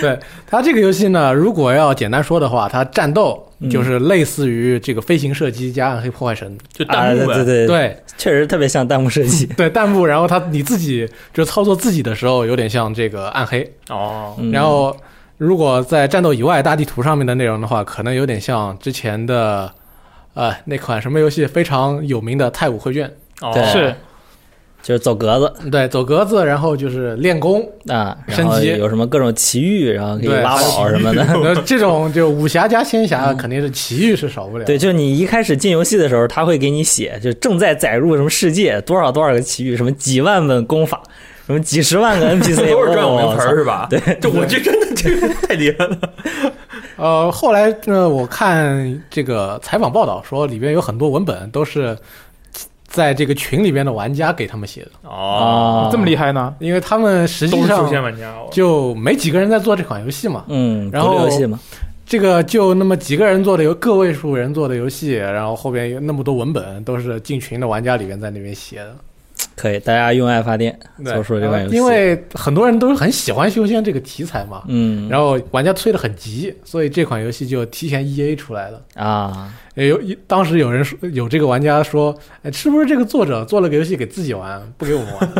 B: 对他这个游戏呢，如果要简单说的话，它战斗
D: 嗯
B: 就是类似于这个飞行射击加暗黑破坏神，
A: 就
D: 啊，
A: 弹幕呗。
D: 对对对，确实特别像弹幕设计。*laughs*
B: 对弹幕，然后他你自己就操作自己的时候，有点像这个暗黑，
A: 哦，
D: 嗯。
B: 然后如果在战斗以外大地图上面的内容的话，可能有点像之前的呃那款什么游戏非常有名的《太武绘卷。
A: 哦。
C: 是
D: 就是走格子》，
B: 对，走格子，然后就是练功，
D: 啊，
B: 升级
D: 有什么各种奇遇，然后可以
B: 对
D: 挖宝什么的。
B: 那 *laughs* 这种就武侠加仙侠，肯定是奇遇是少不了。
D: 嗯对，就你一开始进游戏的时候，他会给你写，就正在载入什么世界，多少多少个奇遇，什么几万本功法，什么几十万个 *laughs* NPC，
A: 都是专有名词是吧？
D: 对，
A: 这我这真的这个太厉害了。*laughs*
B: 呃，后来呢，我看这个采访报道说，里边有很多文本都是在这个群里边的玩家给他们写的，
A: 哦，
C: 这么厉害呢？
B: 因为他们实际上
A: 玩家。哦
B: 就没几个人在做这款游戏嘛。
D: 嗯，
B: 然后
D: 独立游戏嘛，
B: 这个就那么几个人做的游个位数人做的游戏，然后后边有那么多文本都是进群的玩家里边在那边写的，
D: 可以，大家用爱发电
B: 对
D: 做出这款游戏，
B: 因为很多人都是很喜欢修仙这个题材嘛，
D: 嗯，
B: 然后玩家催得很急，所以这款游戏就提前 E A 出来了。
D: 啊，
B: 也有一当时有人说，有这个玩家说，哎，是不是这个作者做了个游戏给自己玩，不给我们玩？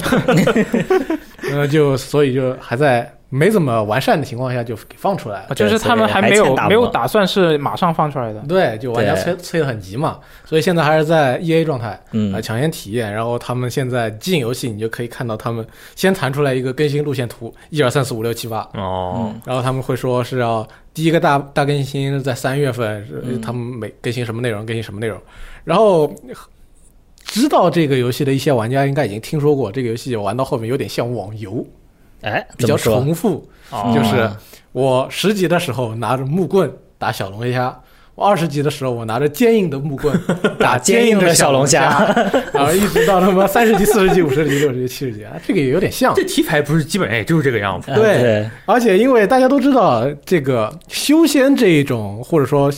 B: *laughs* *laughs* 呃，就所以就还在没怎么完善的情况下就给放出来了。
C: 就是他们还没有没有打算是马上放出来的。
B: 对，就玩家催催得很急嘛，所以现在还是在 E A 状态啊、
D: 嗯
B: 抢先体验。然后他们现在进游戏，你就可以看到他们先弹出来一个更新路线图，一二三四五六七八，
A: 哦，
B: 然后他们会说是要第一个大大更新在三月份，他们每更新什么内容，更新什么内容。然后知道这个游戏的一些玩家应该已经听说过，这个游戏玩到后面有点像网游，
D: 哎，
B: 比较重复。
A: 哦
B: 就是我十级的时候拿着木棍打小龙虾。我二十级的时候，我拿着坚硬的木棍 *laughs* 打坚硬
D: 的小龙
B: 虾，
D: 虾，*laughs*
B: 然后一直到他妈三十级、四十级、五十级、六十级、七十级啊，这个也有点像。
A: 这题材不是基本上也就是这个样子。
B: 对，而且因为大家都知道，这个修仙这一种或者说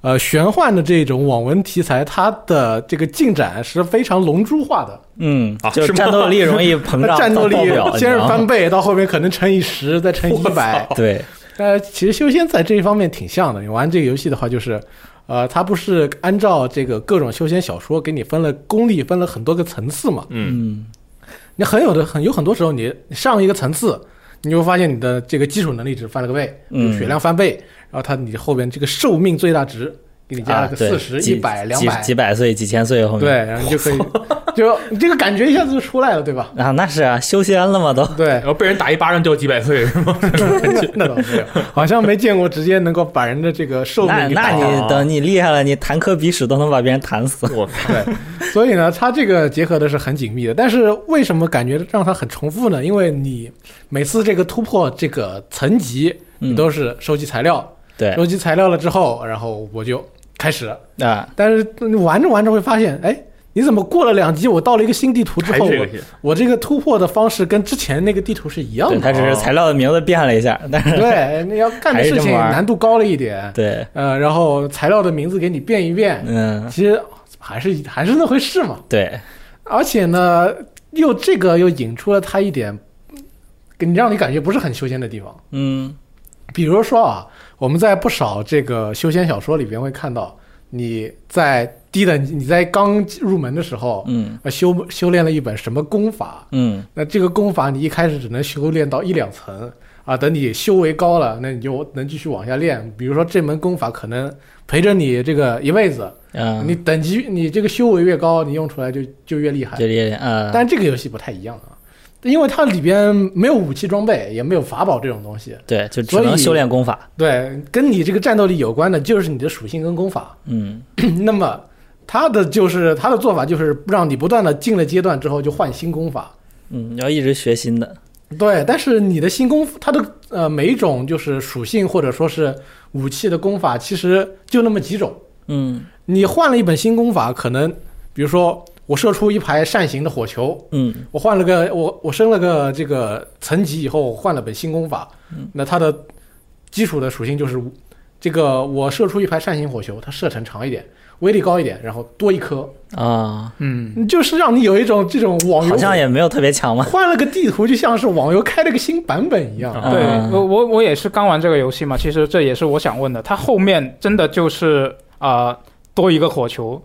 B: 呃玄幻的这种网文题材，它的这个进展是非常龙珠化的，
D: 嗯
A: 啊，
D: 就是战斗力容易膨胀，*laughs*
B: 战斗力先是翻倍，到后面可能乘以十，再乘以一百。
D: 对，
B: 呃，其实修仙在这一方面挺像的。你玩这个游戏的话，就是，呃，它不是按照这个各种修仙小说给你分了功力，分了很多个层次嘛？
A: 嗯，
D: 嗯
B: 你很有的很有很多时候，你上一个层次，你就会发现你的这个基础能力值翻了个倍，
D: 嗯
B: 血量翻倍，然后它你后边这个寿命最大值给你加了个四十、
D: 几
B: 一百、两百，
D: 几百岁、几千岁后面，
B: 对，然后你就可以，*laughs* 就你这个感觉一下子就出来了，对吧？
D: 啊，那是啊，修仙了嘛都，
B: 对
A: 然，后被人打一巴掌掉几百岁是吗？*laughs*
B: 那倒没有，好像没见过直接能够把人的这个寿命
D: 那那你
A: 哦
D: 等你厉害了，你弹颗鼻屎都能把别人弹死。*laughs*
A: 我！
B: 对，所以呢，它这个结合的是很紧密的。但是为什么感觉让它很重复呢？因为你每次这个突破这个层级，你
D: 嗯，
B: 都是收集材料，
D: 对
B: 收集材料了之后，然后我就开始。
D: 啊，
B: 但是你玩着玩着会发现，哎，你怎么过了两级，我到了一个新地图之后，我
A: 这个戏
B: 我这个突破的方式跟之前那个地图是一样，的。
D: 它只是材料的名字变了一下，但是
B: 对，你要干的事情难度高了一点，
D: 对，
B: 呃，然后材料的名字给你变一变，
D: 嗯，
B: 其实还是还是那回事嘛。
D: 对，
B: 而且呢，又这个又引出了它一点，给你让你感觉不是很修仙的地方。
D: 嗯。
B: 比如说啊，我们在不少这个修仙小说里边会看到，你在低等，你在刚入门的时候，
D: 嗯
B: 呃修修炼了一本什么功法，
D: 嗯
B: 那这个功法你一开始只能修炼到一两层啊，等你修为高了，那你就能继续往下练。比如说这门功法可能陪着你这个一辈子，
D: 嗯，
B: 你等级你这个修为越高，你用出来就就越厉害。
D: 就厉害啊，
B: 但这个游戏不太一样啊，因为它里边没有武器装备，也没有法宝这种东西。
D: 对，就只能修炼功法，
B: 对，跟你这个战斗力有关的就是你的属性跟功法。
D: 嗯 *clears throat*
B: 那么它的就是他的做法就是让你不断的进了阶段之后就换新功法。
D: 嗯，你要一直学新的，
B: 对，但是你的新功，它的呃每一种就是属性或者说是武器的功法，其实就那么几种。
D: 嗯。
B: 你换了一本新功法，可能比如说我射出一排扇形的火球，
D: 嗯。
B: 我换了个我我升了个这个层级以后，我换了本新功法，嗯。那它的基础的属性就是这个我射出一排扇形火球，它射程长一点；威力高一点，然后多一颗，
D: 啊，
C: 嗯，
B: 就是让你有一种这种网游
D: 好像也没有特别强嘛。
B: 换了个地图，就像是网游开了个新版本一样。
A: 啊
C: 对
D: 嗯
C: 我我我也是刚玩这个游戏嘛，其实这也是我想问的，它后面真的就是啊、多一个火球，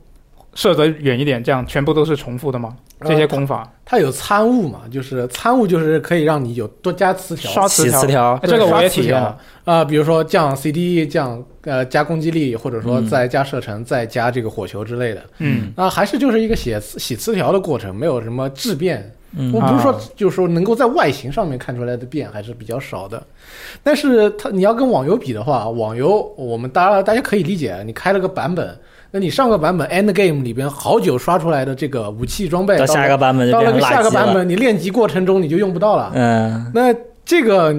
C: 射得远一点，这样全部都是重复的吗？这些功法。
B: 它有参悟嘛，就是参悟就是可以让你有多加词条，
C: 刷词条，
D: 词条。
C: 哎这个我也体验。了。
B: 啊、比如说降 CD 降呃加攻击力，或者说
D: 嗯。
B: 再加射程，再加这个火球之类的。
C: 嗯，
B: 那还是就是一个写词洗词条的过程，没有什么质变。
D: 嗯。
B: 我不是说
C: 啊。
B: 就是说能够在外形上面看出来的变还是比较少的，但是它你要跟网游比的话，网游我们大家大家可以理解，你开了个版本，那你上个版本 end game 里边好久刷出来的这个武器装备，
D: 到下一个版本就
B: 到了个。下个版本，你练级过程中你就用不到了。
D: 嗯
B: 那这个，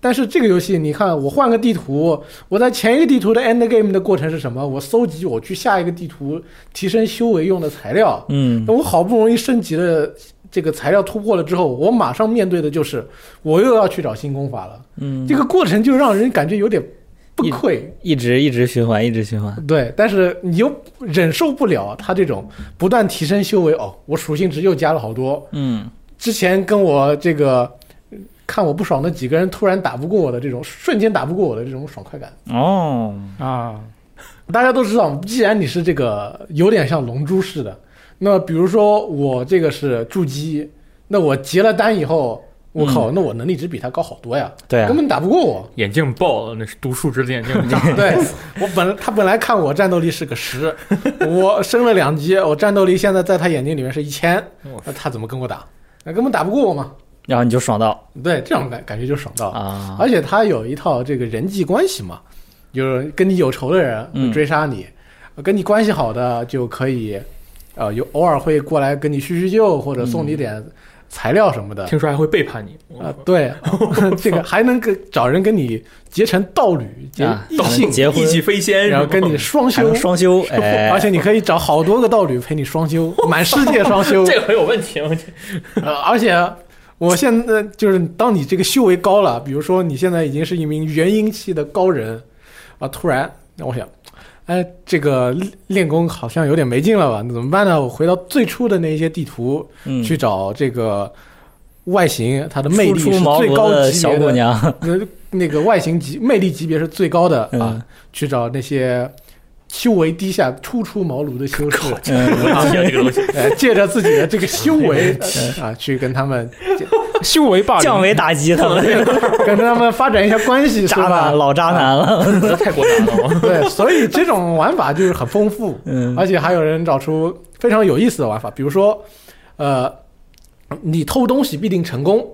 B: 但是这个游戏，你看我换个地图，我在前一个地图的 end game 的过程是什么？我搜集我去下一个地图提升修为用的材料。
D: 嗯
B: 那我好不容易升级了这个材料突破了之后，我马上面对的就是我又要去找新功法了。
D: 嗯，
B: 这个过程就让人感觉有点不愧。
D: 一直一直循环，一直循环。
B: 对，但是你又忍受不了他这种不断提升修为哦，我属性值又加了好多，
D: 嗯
B: 之前跟我这个呃看我不爽的几个人突然打不过我的这种瞬间打不过我的这种爽快感。
D: 哦，
C: 啊，
B: 大家都知道，既然你是这个有点像龙珠似的，那比如说我这个是筑基，那我结了单以后，我靠，那我能力值比他高好多呀，
D: 对啊
B: 根，本打不过我。
A: 眼镜爆了，那是读数值的眼镜炸。*laughs*
B: 对我本来他本来看我战斗力是个十，*laughs* 我升了两级，我战斗力现在在他眼睛里面是一千，那他怎么跟我打？那根本打不过我嘛。
D: 然后你就爽到
B: 对，这种感感觉就爽到。
D: 啊，
B: 而且他有一套这个人际关系嘛，就是跟你有仇的人追杀你，跟你关系好的就可以，呃，有偶尔会过来跟你叙叙旧，或者送你点材料什么的。
A: 听说还会背叛你。
B: 啊、对，*laughs* *laughs* 这个还能跟找人跟你结成道侣、结
D: 啊
B: 异性，
D: 结婚
A: 一起飞仙，
B: 然后跟你双修，
D: 双修，*laughs* 哎，
B: 而且你可以找好多个道侣陪你双修，满世界双修。
A: 这个很有问题。我
B: 呃，而且我现在就是，当你这个修为高了，比如说你现在已经是一名元婴期的高人啊，突然我想，哎，这个练练功好像有点没劲了吧？那怎么办呢？我回到最初的那些地图
D: 嗯
B: 去找这个外形，它的魅力是最高级别的，
D: 小姑娘，*laughs*
B: 那那个外形级魅力级别是最高的啊
D: 嗯，
B: 去找那些修为低下、初出茅庐的修士。
D: 嗯，
A: 啊，这个东西，
B: 呃，*laughs* 借着自己的这个修为 *laughs* 呃啊，去跟他们 *laughs*
C: 修为霸凌，
D: 降维打击他们，
B: 跟他们发展一下关系，是
D: 渣男？老渣男了，
A: 这太过分了。
B: 对，所以这种玩法就是很丰富，
D: 嗯
B: 而且还有人找出非常有意思的玩法，比如说，呃，你偷东西必定成功，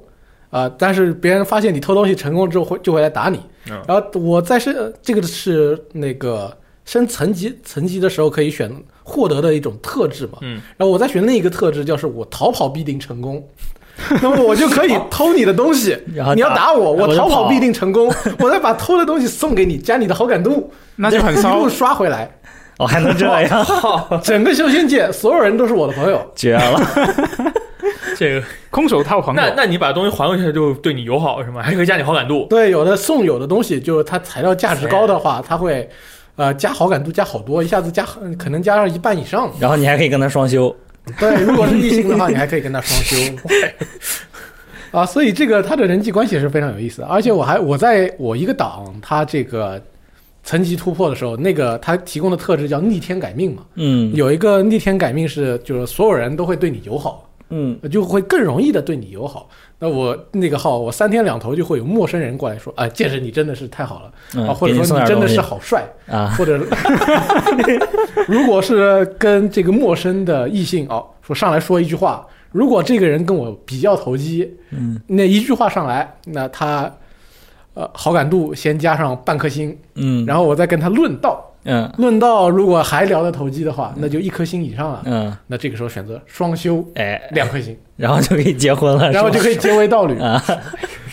B: 啊、但是别人发现你偷东西成功之后会就会来打你。
A: 嗯
B: 然后我在是这个是那个升层级层级的时候可以选获得的一种特质嘛。
A: 嗯，
B: 然后我再选另一个特质，就是我逃跑必定成功。*laughs* 那么我就可以偷你的东西，
D: 然后
B: 你要打我，
D: 我
B: 逃跑必定成功，*laughs* 我再把偷的东西送给你，加你的好感度，
C: 那就很
B: 一
C: 骚
B: 路。刷回来。
D: 哦，还能这样，*laughs*
B: 整个修仙界所有人都是我的朋友。
D: 绝了，
A: 这个，
C: 空手套朋友
A: 那，那你把东西还回去就对你友好是吗？还可以加你好感度。
B: 对，有的送有的东西，就是它材料价值高的话，它会呃加好感度加好多，一下子加可能加上一半以上。
D: 然后你还可以跟他双修，
B: 对，如果是异性的话，你还可以跟他双修。*laughs* 啊，所以这个他的人际关系是非常有意思的，而且我还我在我一个党，他这个层级突破的时候，那个他提供的特质叫逆天改命嘛，
D: 嗯。
B: 有一个逆天改命是就是所有人都会对你友好，
D: 嗯。
B: 就会更容易的对你友好。那我那个号，我三天两头就会有陌生人过来说，啊，剑神你真的是太好了
D: 嗯
B: 啊，，或者说你真的是好帅，
D: 啊，
B: 或者 *laughs* 如果是跟这个陌生的异性哦，说上来说一句话，如果这个人跟我比较投机，
D: 嗯
B: 那一句话上来，那他呃好感度先加上半颗星，
D: 嗯，
B: 然后我再跟他论道，
D: 嗯。
B: 论道如果还聊得投机的话，那就一颗星以上了。
D: 嗯，
B: 那这个时候选择双修
D: 哎，
B: 两颗星，
D: 然后就可以结婚了，*laughs*
B: 然后就可以结为道侣。
D: 啊，*laughs*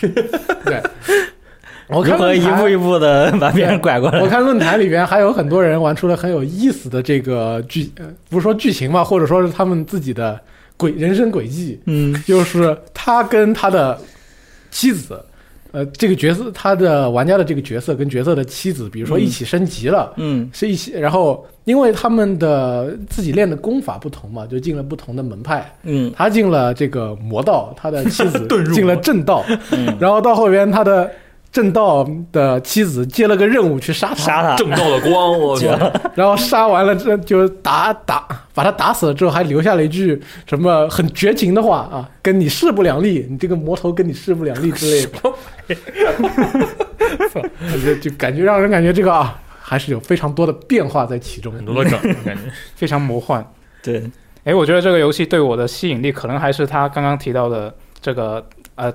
B: 对，*laughs* 我看
D: 如何一步一步的把别人拐过来。
B: 我？看论坛里边还有很多人玩出了很有意思的这个剧，呃不是说剧情吧，或者说是他们自己的轨人生轨迹，
D: 嗯。
B: 就是他跟他的妻子，呃，这个角色他的玩家的这个角色跟角色的妻子，比如说
D: 嗯。
B: 一起升级了，
D: 嗯。
B: 是一起，然后因为他们的自己练的功法不同嘛，就进了不同的门派。
D: 嗯。
B: 他进了这个魔道，他的妻子 *laughs* 进了正道，
D: 嗯，
B: 然后到后边他的正道的妻子接了个任务去杀他，
D: 杀他，
A: 正道的光，我
D: 绝了 *laughs*
B: 然后杀完了之后就打打把他打死了之后，还留下了一句什么很绝情的话啊，跟你势不两立，你这个魔头跟你势不两立之类的，*laughs* 就就感觉让人感觉这个啊还是有非常多的变化在其中。
A: 很多的梗，感觉。
C: 非常魔幻。
D: 对，
C: 哎，我觉得这个游戏对我的吸引力可能还是他刚刚提到的这个呃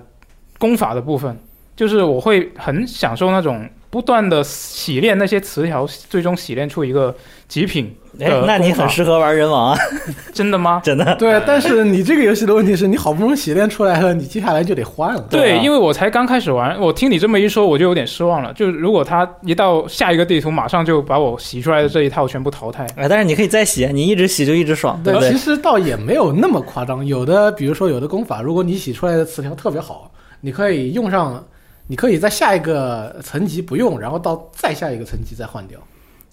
C: 功法的部分，就是我会很享受那种不断的洗练那些词条，最终洗练出一个极品。
D: 哎，那你很适合玩人王啊，*laughs*
C: 真的吗？
D: 真的。
B: 对，但是你这个游戏的问题是你好不容易洗练出来了，你接下来就得换了。
C: 对，因为我才刚开始玩，我听你这么一说，我就有点失望了。就是如果他一到下一个地图，马上就把我洗出来的这一套全部淘汰，
D: 哎，但是你可以再洗，你一直洗就一直爽，对不对？
B: 其实倒也没有那么夸张。有的，比如说有的功法，如果你洗出来的词条特别好，你可以用上，你可以在下一个层级不用，然后到再下一个层级再换掉。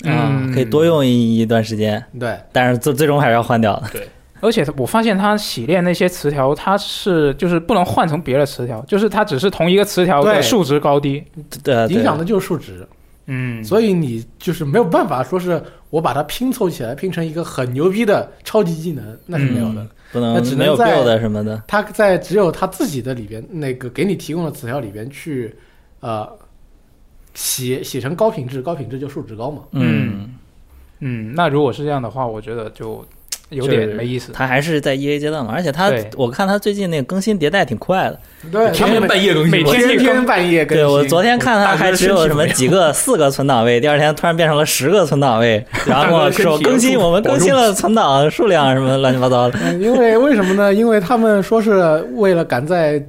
D: 啊
C: 嗯，
D: 可以多用一一段时间，
B: 对，
D: 但是最最终还是要换掉的。
C: 而且我发现它洗练那些词条，它是就是不能换成别的词条，就是它只是同一个词条的数值高低。
D: 对对
B: 影响的就是数值，
C: 嗯，
B: 所以你就是没有办法说是我把它拼凑起来拼成一个很牛逼的超级技能，那是没有的。
D: 不能没有
B: 只能在
D: build 什么的。
B: 他在只有他自己的里边那个给你提供的词条里边去，呃，写写成高品质，高品质就数值高嘛。
D: 嗯，
C: 嗯，那如果是这样的话，我觉得就有点没意思。
D: 他还是在 E A 阶段嘛，而且他我看他最近那个更新迭代挺快的。
B: 对，
A: 天天半夜更新，
C: 每天
B: 天天半夜更新。
D: 对我昨天看他还只有什么几个四个存档位，第二天突然变成了十个存档位，*laughs* 然后跟我说更新我们更新了存档数量什么乱七八糟的。
B: 嗯，因为为什么呢？因为他们说是为了赶在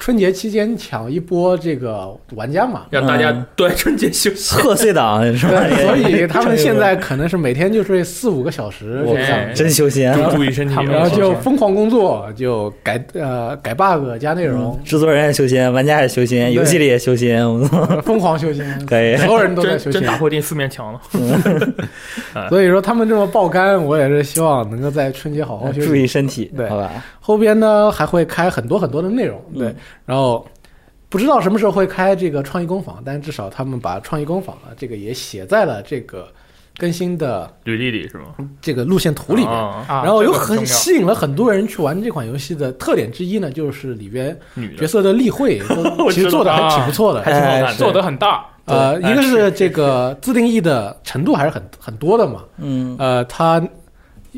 B: 春节期间抢一波这个玩家嘛，
A: 让大家对春节休息。
D: 贺岁档是吧？
B: 对，所以他们现在可能是每天就睡四五个小时
D: 我
B: 这样
A: 靠
D: 真修仙
A: 注注意身体
B: 然后就疯狂工作，就改呃改 bug 加内容，
D: 制作人也修仙，玩家也修仙，
B: 对
D: 游戏里也修仙，我操
B: 疯狂修仙，*laughs*
D: 可以。
B: 所有人都在修仙。
A: 打破第四面墙了。*laughs* *laughs*
B: 所以说他们这么爆肝，我也是希望能够在春节好好休
D: 注
B: 息。
D: 意身体，
B: 对
D: 好吧？
B: 后边呢还会开很多很多的内容，对，
D: 嗯
B: 然后不知道什么时候会开这个创意工坊，但至少他们把创意工坊啊这个也写在了这个更新的
A: 履历里是吗？
B: 这个路线图里面。然后有很吸引了很多人去玩这款游戏的特点之一呢，就是里边角色的例会 *laughs* 其实做的还挺不错的，
A: 还挺好看
C: 做的很大。
B: 呃，一个是。这个自定义的程度还是很很多的嘛，
D: 嗯，
B: 呃，它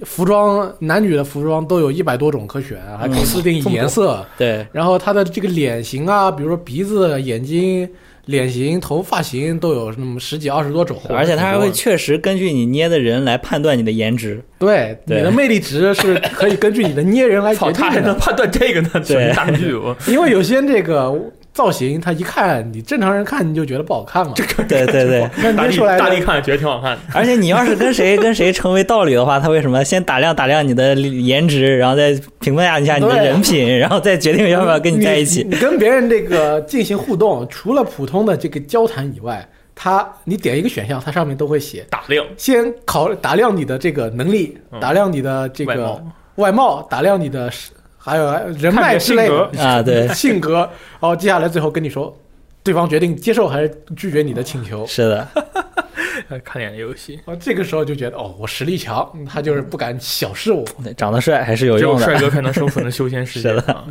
B: 服装男女的服装都有一百多种可选，还可以自定义颜色，
D: 对，
B: 然后他的这个脸型啊，比如说鼻子、眼睛、脸型、头发型都有那么十几二十多种，
D: 而且他还会确实根据你捏的人来判断你的颜值。
B: 对你的魅力值是可以根据你的捏人来决
A: 操，他还，能判断这个呢？
D: 对。
A: 大数据？我。
B: 因为有些这个造型，他一看你正常人看你就觉得不好看嘛，
D: 对对对，
B: 那捏 *laughs* 出来
A: 大力看觉得挺好看的。*laughs*
D: 而且你要是跟谁跟谁成为道侣的话，他为什么先打量打量你的颜值，然后再评判一下你的人品，然后再决定要不要跟你在一起？
B: 你跟别人这个进行互动，除了普通的这个交谈以外，他你点一个选项，它上面都会写，
A: 打量。
B: 先考打量你的这个能力，
A: 嗯。
B: 打量你的这个
A: 外貌，
B: 打量你的是还有人脉之类的
D: 啊，对，*laughs*
B: 性格，然后接下来最后跟你说，对方决定接受还是拒绝你的请求。
D: 是的，*laughs*
A: 看脸的游戏，
B: 啊，这个时候就觉得哦，我实力强，嗯他就是不敢小视我。
D: 长得帅还是有
A: 只有
D: 用的。
A: 帅哥才能生存的修仙世界
D: 是的
A: 啊。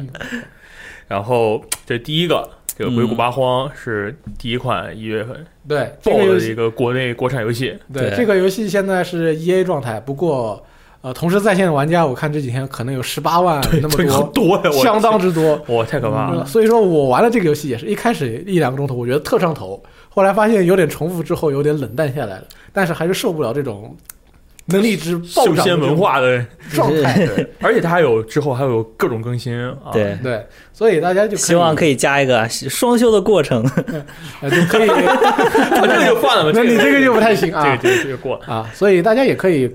A: *laughs* 然后这第一个，这个《鬼谷八荒》是第一款一月份
B: 对，这
A: 爆的一
B: 个
A: 国内国产游戏，
B: 对
D: 对
B: 这个游戏现在是 E A 状态，不过呃，同时在线的玩家我看这几天可能有十八万那么
A: 这个
B: 多，
A: 多呀，我
B: 相当之多。
A: 哇，太可怕了。
B: 嗯所以说我玩了这个游戏也是一开始一两个钟头，我觉得特上头，后来发现有点重复之后有点冷淡下来了，但是还是受不了这种能力值暴
A: 修仙
B: 涨的这种
A: 文化的，
B: 状态。
A: 对，*laughs* 而且它还有之后还有各种更新啊。
D: 对，
B: 对，所以大家就
D: 希望可
B: 以
D: 以加一个双修的过程。*laughs*
B: 啊就可以，*laughs*
A: 我这个就算了吧，
B: 那你这个就不太行啊
A: 这个这个这个过了。
B: 啊！所以大家也可以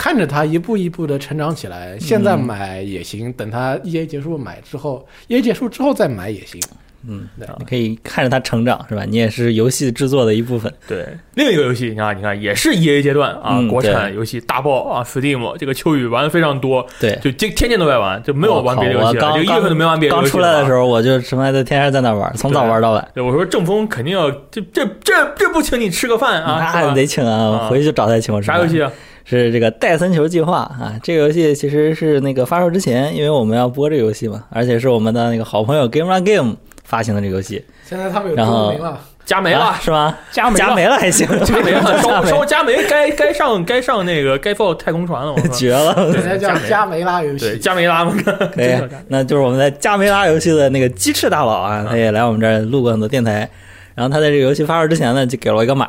B: 看看着它一步一步的成长起来。现在买也行，等它 E A 结束买之后，E A 结束之后再买也行。
D: 嗯
B: 对，
D: 你可以看着它成长，是吧？你也是游戏制作的一部分。
A: 对，另一个游戏，你看，你看，也是 E A 阶段啊，
D: 嗯
A: 国产游戏大爆啊，Steam 这个秋雨玩的非常多，
D: 对，
A: 就天天天都在玩，就没有玩别的游戏了，
D: 我靠
A: 这个一月份都没玩别的游
D: 刚
A: 戏候，
D: 出来的时候，我就什么的天天在那玩，从早玩到晚。
A: 对我说正风肯定要，这这这这不请你吃个饭啊，是
D: 那
A: 吧
D: 得请啊！
A: 啊
D: 回去就找他请我吃饭。
A: 啥游戏啊？
D: 是这个戴森球计划啊，这个游戏其实是那个发售之前，因为我们要播这个游戏嘛，而且是我们的那个好朋友 Game Run Game 发行的这个游戏，
B: 现在他们有
D: 然后
B: 中名了，
A: 加没了
D: 啊，是吗？
C: 加没了
D: 加没了还行，
A: 加没了，
D: 加没
A: 稍稍加没该该上该上那个该报太空船了，我
D: 绝了！
B: 现在叫加梅拉游
A: 对
B: 戏。
A: 加梅拉嘛，*laughs*
D: 可以，那就是我们在加梅拉游戏的那个鸡翅大佬啊，他也来我们这儿录过很多电台。然后他在这个游戏发售之前呢，就给了我一个码，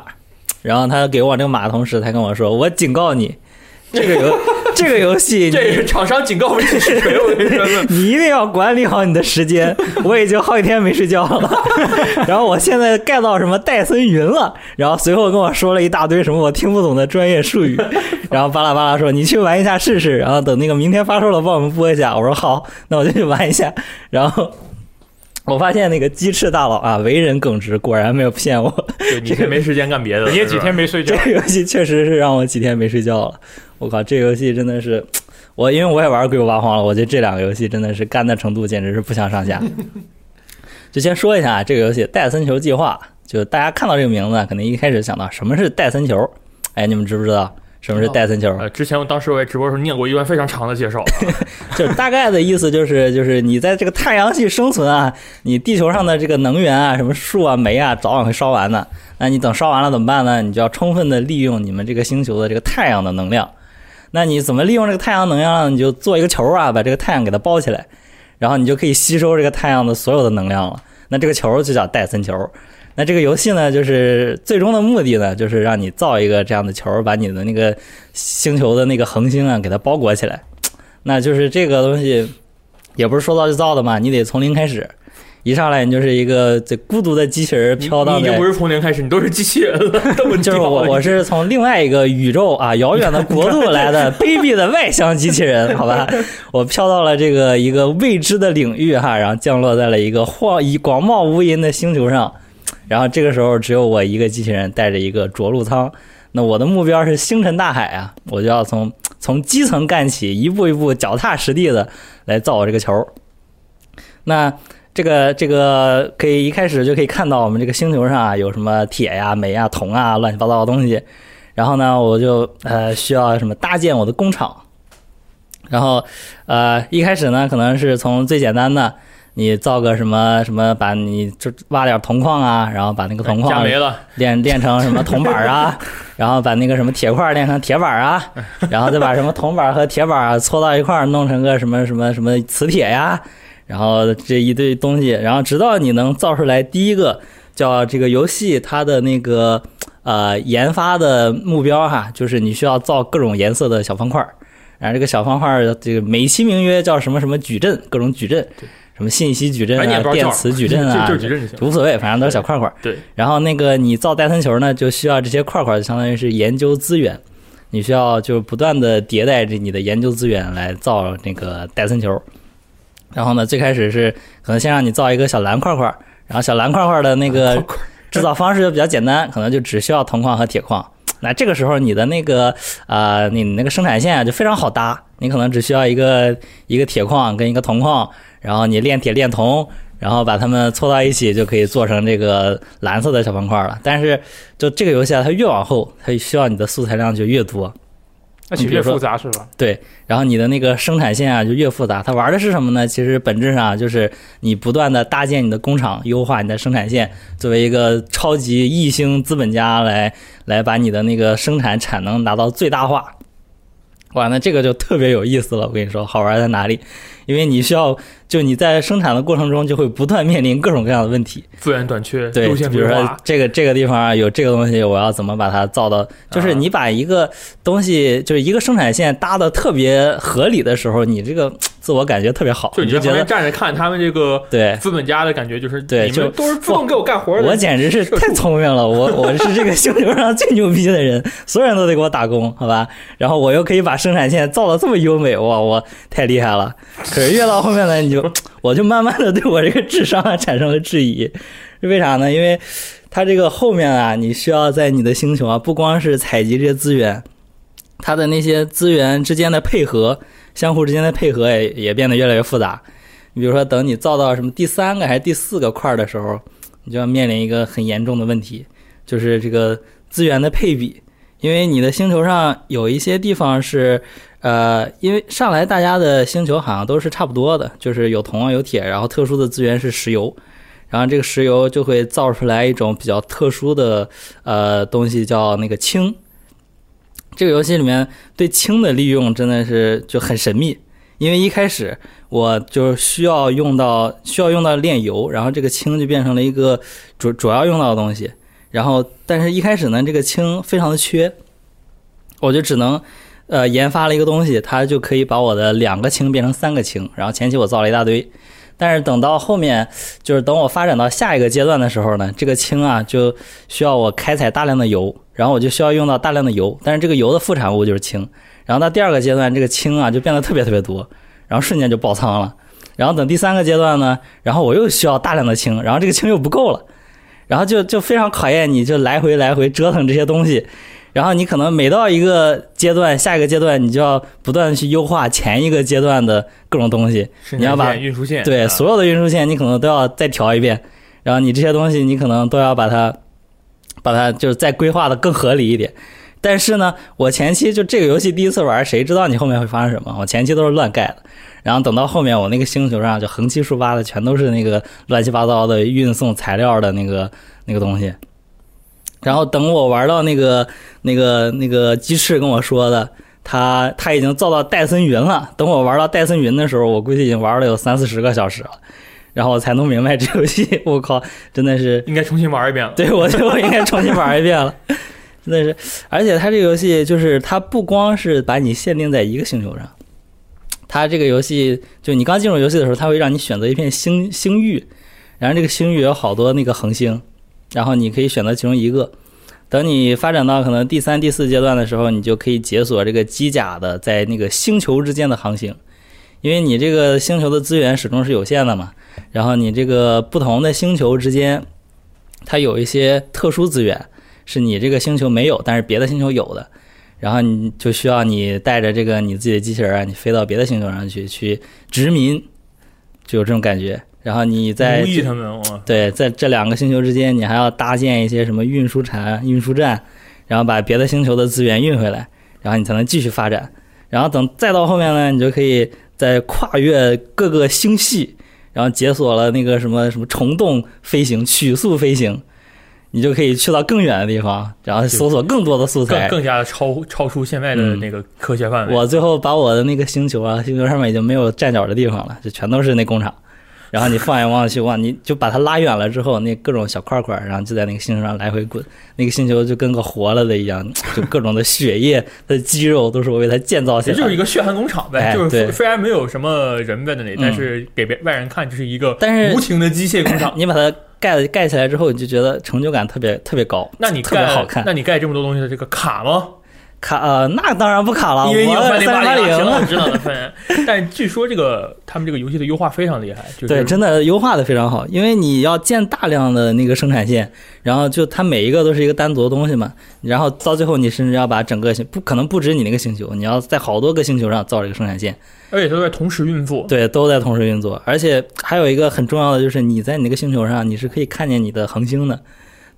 D: 然后他给我那个码的同时，他跟我说：“我警告你，这个游 *laughs* 这个游戏
A: 这个厂商警告没实锤，我跟你说，*laughs*
D: 你一定要管理好你的时间。*laughs* 我已经好几天没睡觉了，然后我现在盖到什么戴森云了，然后随后跟我说了一大堆什么我听不懂的专业术语，然后巴拉巴拉说你去玩一下试试，然后等那个明天发售了帮我们播一下。我说好，那我就去玩一下。然后我发现那个鸡翅大佬啊，为人耿直，果然没有骗我。
A: 对 *laughs* 你是没时间干别的，
C: 你也几天没睡觉
D: 这，个游戏确实是让我几天没睡觉了。我靠，这个游戏真的是，我因为我也玩《鬼谷八荒》了，我觉得这两个游戏真的是干的程度简直是不相上下。*laughs* 就先说一下啊这个游戏《戴森球计划》，就大家看到这个名字，肯定一开始想到什么是戴森球？哎，你们知不知道什么是戴森球？
A: 呃，之前我当时我也直播的时候念过一段非常长的介绍，*laughs*
D: 就是大概的意思就是，*laughs* 就是你在这个太阳系生存啊，你地球上的这个能源啊，什么树啊、煤啊，早晚会烧完的。那你等烧完了怎么办呢？你就要充分的利用你们这个星球的这个太阳的能量。那你怎么利用这个太阳能量呢？你就做一个球啊，把这个太阳给它包起来，然后你就可以吸收这个太阳的所有的能量了。那这个球就叫戴森球。那这个游戏呢，就是最终的目的呢，就是让你造一个这样的球，把你的那个星球的那个恒星啊，给它包裹起来。*tsk* 那就是这个东西，也不是说造就造的嘛，你得从零开始。一上来你就是一个这孤独的机器人飘荡在
A: 你已经不是从零开始，你都是机器人了，*laughs*
D: 就是我，我是从另外一个宇宙啊，遥远的国度来的 *laughs* 卑鄙的外乡机器人，好吧？我飘到了这个一个未知的领域哈，然后降落在了一个荒以广袤无垠的星球上，然后这个时候只有我一个机器人带着一个着陆舱，那我的目标是星辰大海啊，我就要从从基层干起，一步一步脚踏实地的来造我这个球。那这个这个可以一开始就可以看到我们这个星球上啊有什么铁呀、煤呀、铜啊乱七八糟的东西，然后呢我就呃需要什么搭建我的工厂，然后呃一开始呢可能是从最简单的，你造个什么什么，把你就挖点铜矿啊，然后把那个铜矿
A: 加没了，
D: 练练成什么铜板儿啊，*laughs* 然后把那个什么铁块炼成铁板儿啊，然后再把什么铜板儿和铁板搓到一块儿，弄成个什么什么什么磁铁呀，然后这一堆东西，然后直到你能造出来第一个叫这个游戏它的那个呃研发的目标哈，就是你需要造各种颜色的小方块儿，然后这个小方块儿这个美其名曰叫什么什么矩阵，各种矩阵，什么信息矩阵啊电磁矩阵啊，
A: 就就矩阵就行。
D: 无所谓，反正都是小块块儿。
A: 对，
D: 然后那个你造戴森球呢，就需要这些块块，相当于是研究资源，你需要就不断的迭代着你的研究资源来造那个戴森球。然后呢，最开始是可能先让你造一个小蓝块块，然后小蓝块块的那个制造方式就比较简单，可能就只需要铜矿和铁矿。那这个时候你的那个呃，你那个生产线啊就非常好搭，你可能只需要一个一个铁矿跟一个铜矿，然后你炼铁炼铜，然后把它们凑到一起，就可以做成这个蓝色的小方块了。但是就这个游戏啊，它越往后，它需要你的素材量就越多。
C: 那越复杂是吧？
D: 对，然后你的那个生产线啊就越复杂。它玩的是什么呢？其实本质上就是你不断的搭建你的工厂，优化你的生产线，作为一个超级异星资本家来来把你的那个生产产能拿到最大化。哇，那这个就特别有意思了。我跟你说，好玩在哪里？因为你需要，就你在生产的过程中就会不断面临各种各样的问题。
A: 资源短缺，
D: 对，比如说，这个这个地方啊有这个东西，我要怎么把它造到？就是你把一个东西，就是一个生产线搭的特别合理的时候，你这个自我感觉特别好，
A: 就你
D: 就觉得
A: 站着看他们这个
D: 对。
A: 资本家的感觉，就是
D: 对就
A: 都是自动给我干活的。
D: 我简直 *laughs* 是太聪明了，我我是这个星球上最牛逼的人，所有人都得给我打工，好吧？然后我又可以把生产线造的这么优美，哇，我太厉害了。可是越到后面呢，你就我就慢慢的对我这个智商啊产生了质疑，为啥呢？因为它这个后面啊，你需要在你的星球啊，不光是采集这些资源，它的那些资源之间的配合，相互之间的配合也也变得越来越复杂。你比如说，等你造到什么第三个还是第四个块的时候，你就要面临一个很严重的问题，就是这个资源的配比。因为你的星球上有一些地方是，呃，因为上来大家的星球好像都是差不多的，就是有铜啊有铁，然后特殊的资源是石油，然后这个石油就会造出来一种比较特殊的呃东西，叫那个氢。这个游戏里面对氢的利用真的是就很神秘，因为一开始我就需要用到需要用到炼油，然后这个氢就变成了一个主主要用到的东西。然后，但是一开始呢，这个氢非常的缺，我就只能，呃，研发了一个东西，它就可以把我的两个氢变成三个氢。然后前期我造了一大堆，但是等到后面，就是等我发展到下一个阶段的时候呢，这个氢啊就需要我开采大量的油，然后我就需要用到大量的油，但是这个油的副产物就是氢。然后到第二个阶段，这个氢啊就变得特别特别多，然后瞬间就爆仓了。然后等第三个阶段呢，然后我又需要大量的氢，然后这个氢又不够了。然后就就非常考验你，就来回来回折腾这些东西，然后你可能每到一个阶段，下一个阶段你就要不断的去优化前一个阶段的各种东西，你要把
A: 运输线
D: 对所有的运输线你可能都要再调一遍，然后你这些东西你可能都要把它把它就是再规划的更合理一点。但是呢，我前期就这个游戏第一次玩，谁知道你后面会发生什么？我前期都是乱盖的。然后等到后面，我那个星球上就横七竖八的全都是那个乱七八糟的运送材料的那个那个东西。*laughs* 然后等我玩到那个那个那个鸡翅跟我说的，他他已经造到戴森云了。等我玩到戴森云的时候，我估计已经玩了有三四十个小时了，然后我才弄明白这游戏。*laughs* 我靠，真的是
A: 应该重新玩一遍了。
D: 对，我就应该重新玩一遍了。真的是，而且它这个游戏就是它不光是把你限定在一个星球上。它这个游戏，就你刚进入游戏的时候，它会让你选择一片星星域，然后这个星域有好多那个恒星，然后你可以选择其中一个。等你发展到可能第三、第四阶段的时候，你就可以解锁这个机甲的在那个星球之间的航行，因为你这个星球的资源始终是有限的嘛。然后你这个不同的星球之间，它有一些特殊资源是你这个星球没有，但是别的星球有的。然后你就需要你带着这个你自己的机器人啊，你飞到别的星球上去去殖民，就有这种感觉。然后你在
A: 他们，
D: 对，在这两个星球之间，你还要搭建一些什么运输船、运输站，然后把别的星球的资源运回来，然后你才能继续发展。然后等再到后面呢，你就可以在跨越各个星系，然后解锁了那个什么什么虫洞飞行、曲速飞行。你就可以去到更远的地方，然后搜索更多的素材，
A: 更 *laughs* 更加的超超出现在的那个科学范
D: 围。我最后把我的那个星球啊，星球上面已经没有站脚的地方了，就全都是那工厂。然后你放眼望去，哇你就把它拉远了之后，那各种小块块，然后就在那个星球上来回滚。那个星球就跟个活了的一样，就各种的血液、它的肌肉都是我为它建造起来。
A: 就是一个血汗工厂呗，就是虽然没有什么人在那里，但是给别外人看就是一个
D: 但是
A: 无情的机械工厂。
D: 你把它。盖盖起来之后，你就觉得成就感特别特别高。
A: 那你
D: 特别好看？
A: 那你盖这么多东西的这个卡吗？
D: 卡呃，那当然不卡了，
A: 因为你有三零八
D: 零，
A: 我知道的分。*laughs* 但据说这个他们这个游戏的优化非常厉害，
D: 对，真的优化的非常好。因为你要建大量的那个生产线，然后就它每一个都是一个单独的东西嘛。然后到最后，你甚至要把整个星不可能不止你那个星球，你要在好多个星球上造这个生产线，
A: 而且都在同时运作。
D: 对，都在同时运作。而且还有一个很重要的就是，你在你那个星球上，你是可以看见你的恒星的。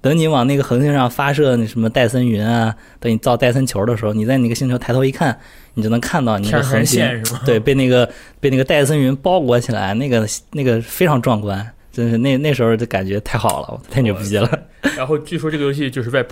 D: 等你往那个恒星上发射那什么戴森云啊，等你造戴森球的时候，你在那个星球抬头一看，你就能看到你的恒星，*laughs* 对，被那个被那个戴森云包裹起来，那个那个非常壮观，真是那那时候就感觉太好了，太牛逼了。
A: 然后据说这个游戏就是在。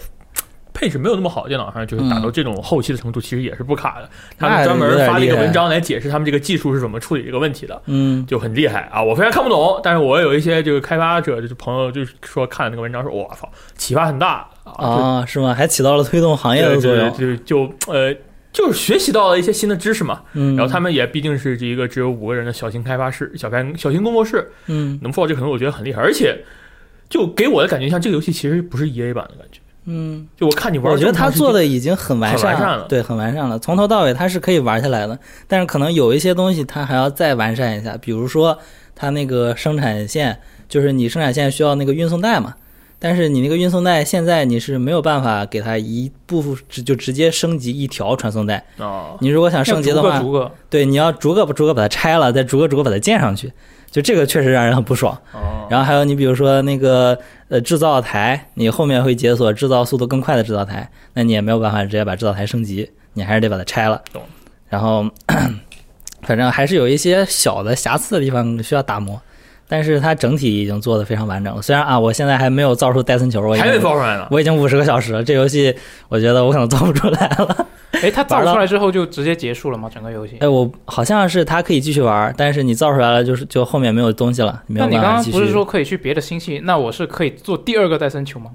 A: 配置没有那么好，电脑上就是打到这种后期的程度，其实也是不卡的。他们专门发了一个文章来解释他们这个技术是怎么处理这个问题的，
D: 嗯，
A: 就很厉害啊！我虽然看不懂，但是我有一些这个开发者就是朋友，就是说看那个文章说，我操，启发很大
D: 啊！是吗？还起到了推动行业的作用，
A: 就就呃，就是学习到了一些新的知识嘛。然后他们也毕竟是这一个只有五个人的小型开发室、小开小型工作室，
D: 嗯，
A: 能做到这可能我觉得很厉害，而且就给我的感觉像这个游戏其实不是 E A 版的感觉。
D: 嗯，
A: 就我看你玩，
D: 我觉得他做的已经很完善
A: 了
D: 对，很完善了，从头到尾他是可以玩下来的。但是可能有一些东西他还要再完善一下，比如说他那个生产线，就是你生产线需要那个运送带嘛。但是你那个运送带现在你是没有办法给它一部直就直接升级一条传送带。
A: 哦，
D: 你如果想升级的话，
C: 逐个逐个，
D: 对，你要逐个逐个把它拆了，再逐个逐个把它建上去，就这个确实让人很不爽。
A: 哦，
D: 然后还有你比如说那个呃制造台，你后面会解锁制造速度更快的制造台，那你也没有办法直接把制造台升级，你还是得把它拆了。
A: 懂。
D: 然后 *clears throat* 反正还是有一些小的瑕疵的地方需要打磨，但是它整体已经做的非常完整了。虽然啊，我现在还没有造出戴森球，我已
A: 还没
D: 经
A: 造出来呢。
D: 我已经五十个小时了，这游戏我觉得我可能造不出来了。*laughs*
C: 哎，它造出来之后就直接结束了吗？整个游戏？
D: 哎，我好像是它可以继续玩，但是你造出来了就是就后面没有东西了，没有
C: 那你刚刚。不是说可以去别的星系？那我是可以做第二个戴森球吗？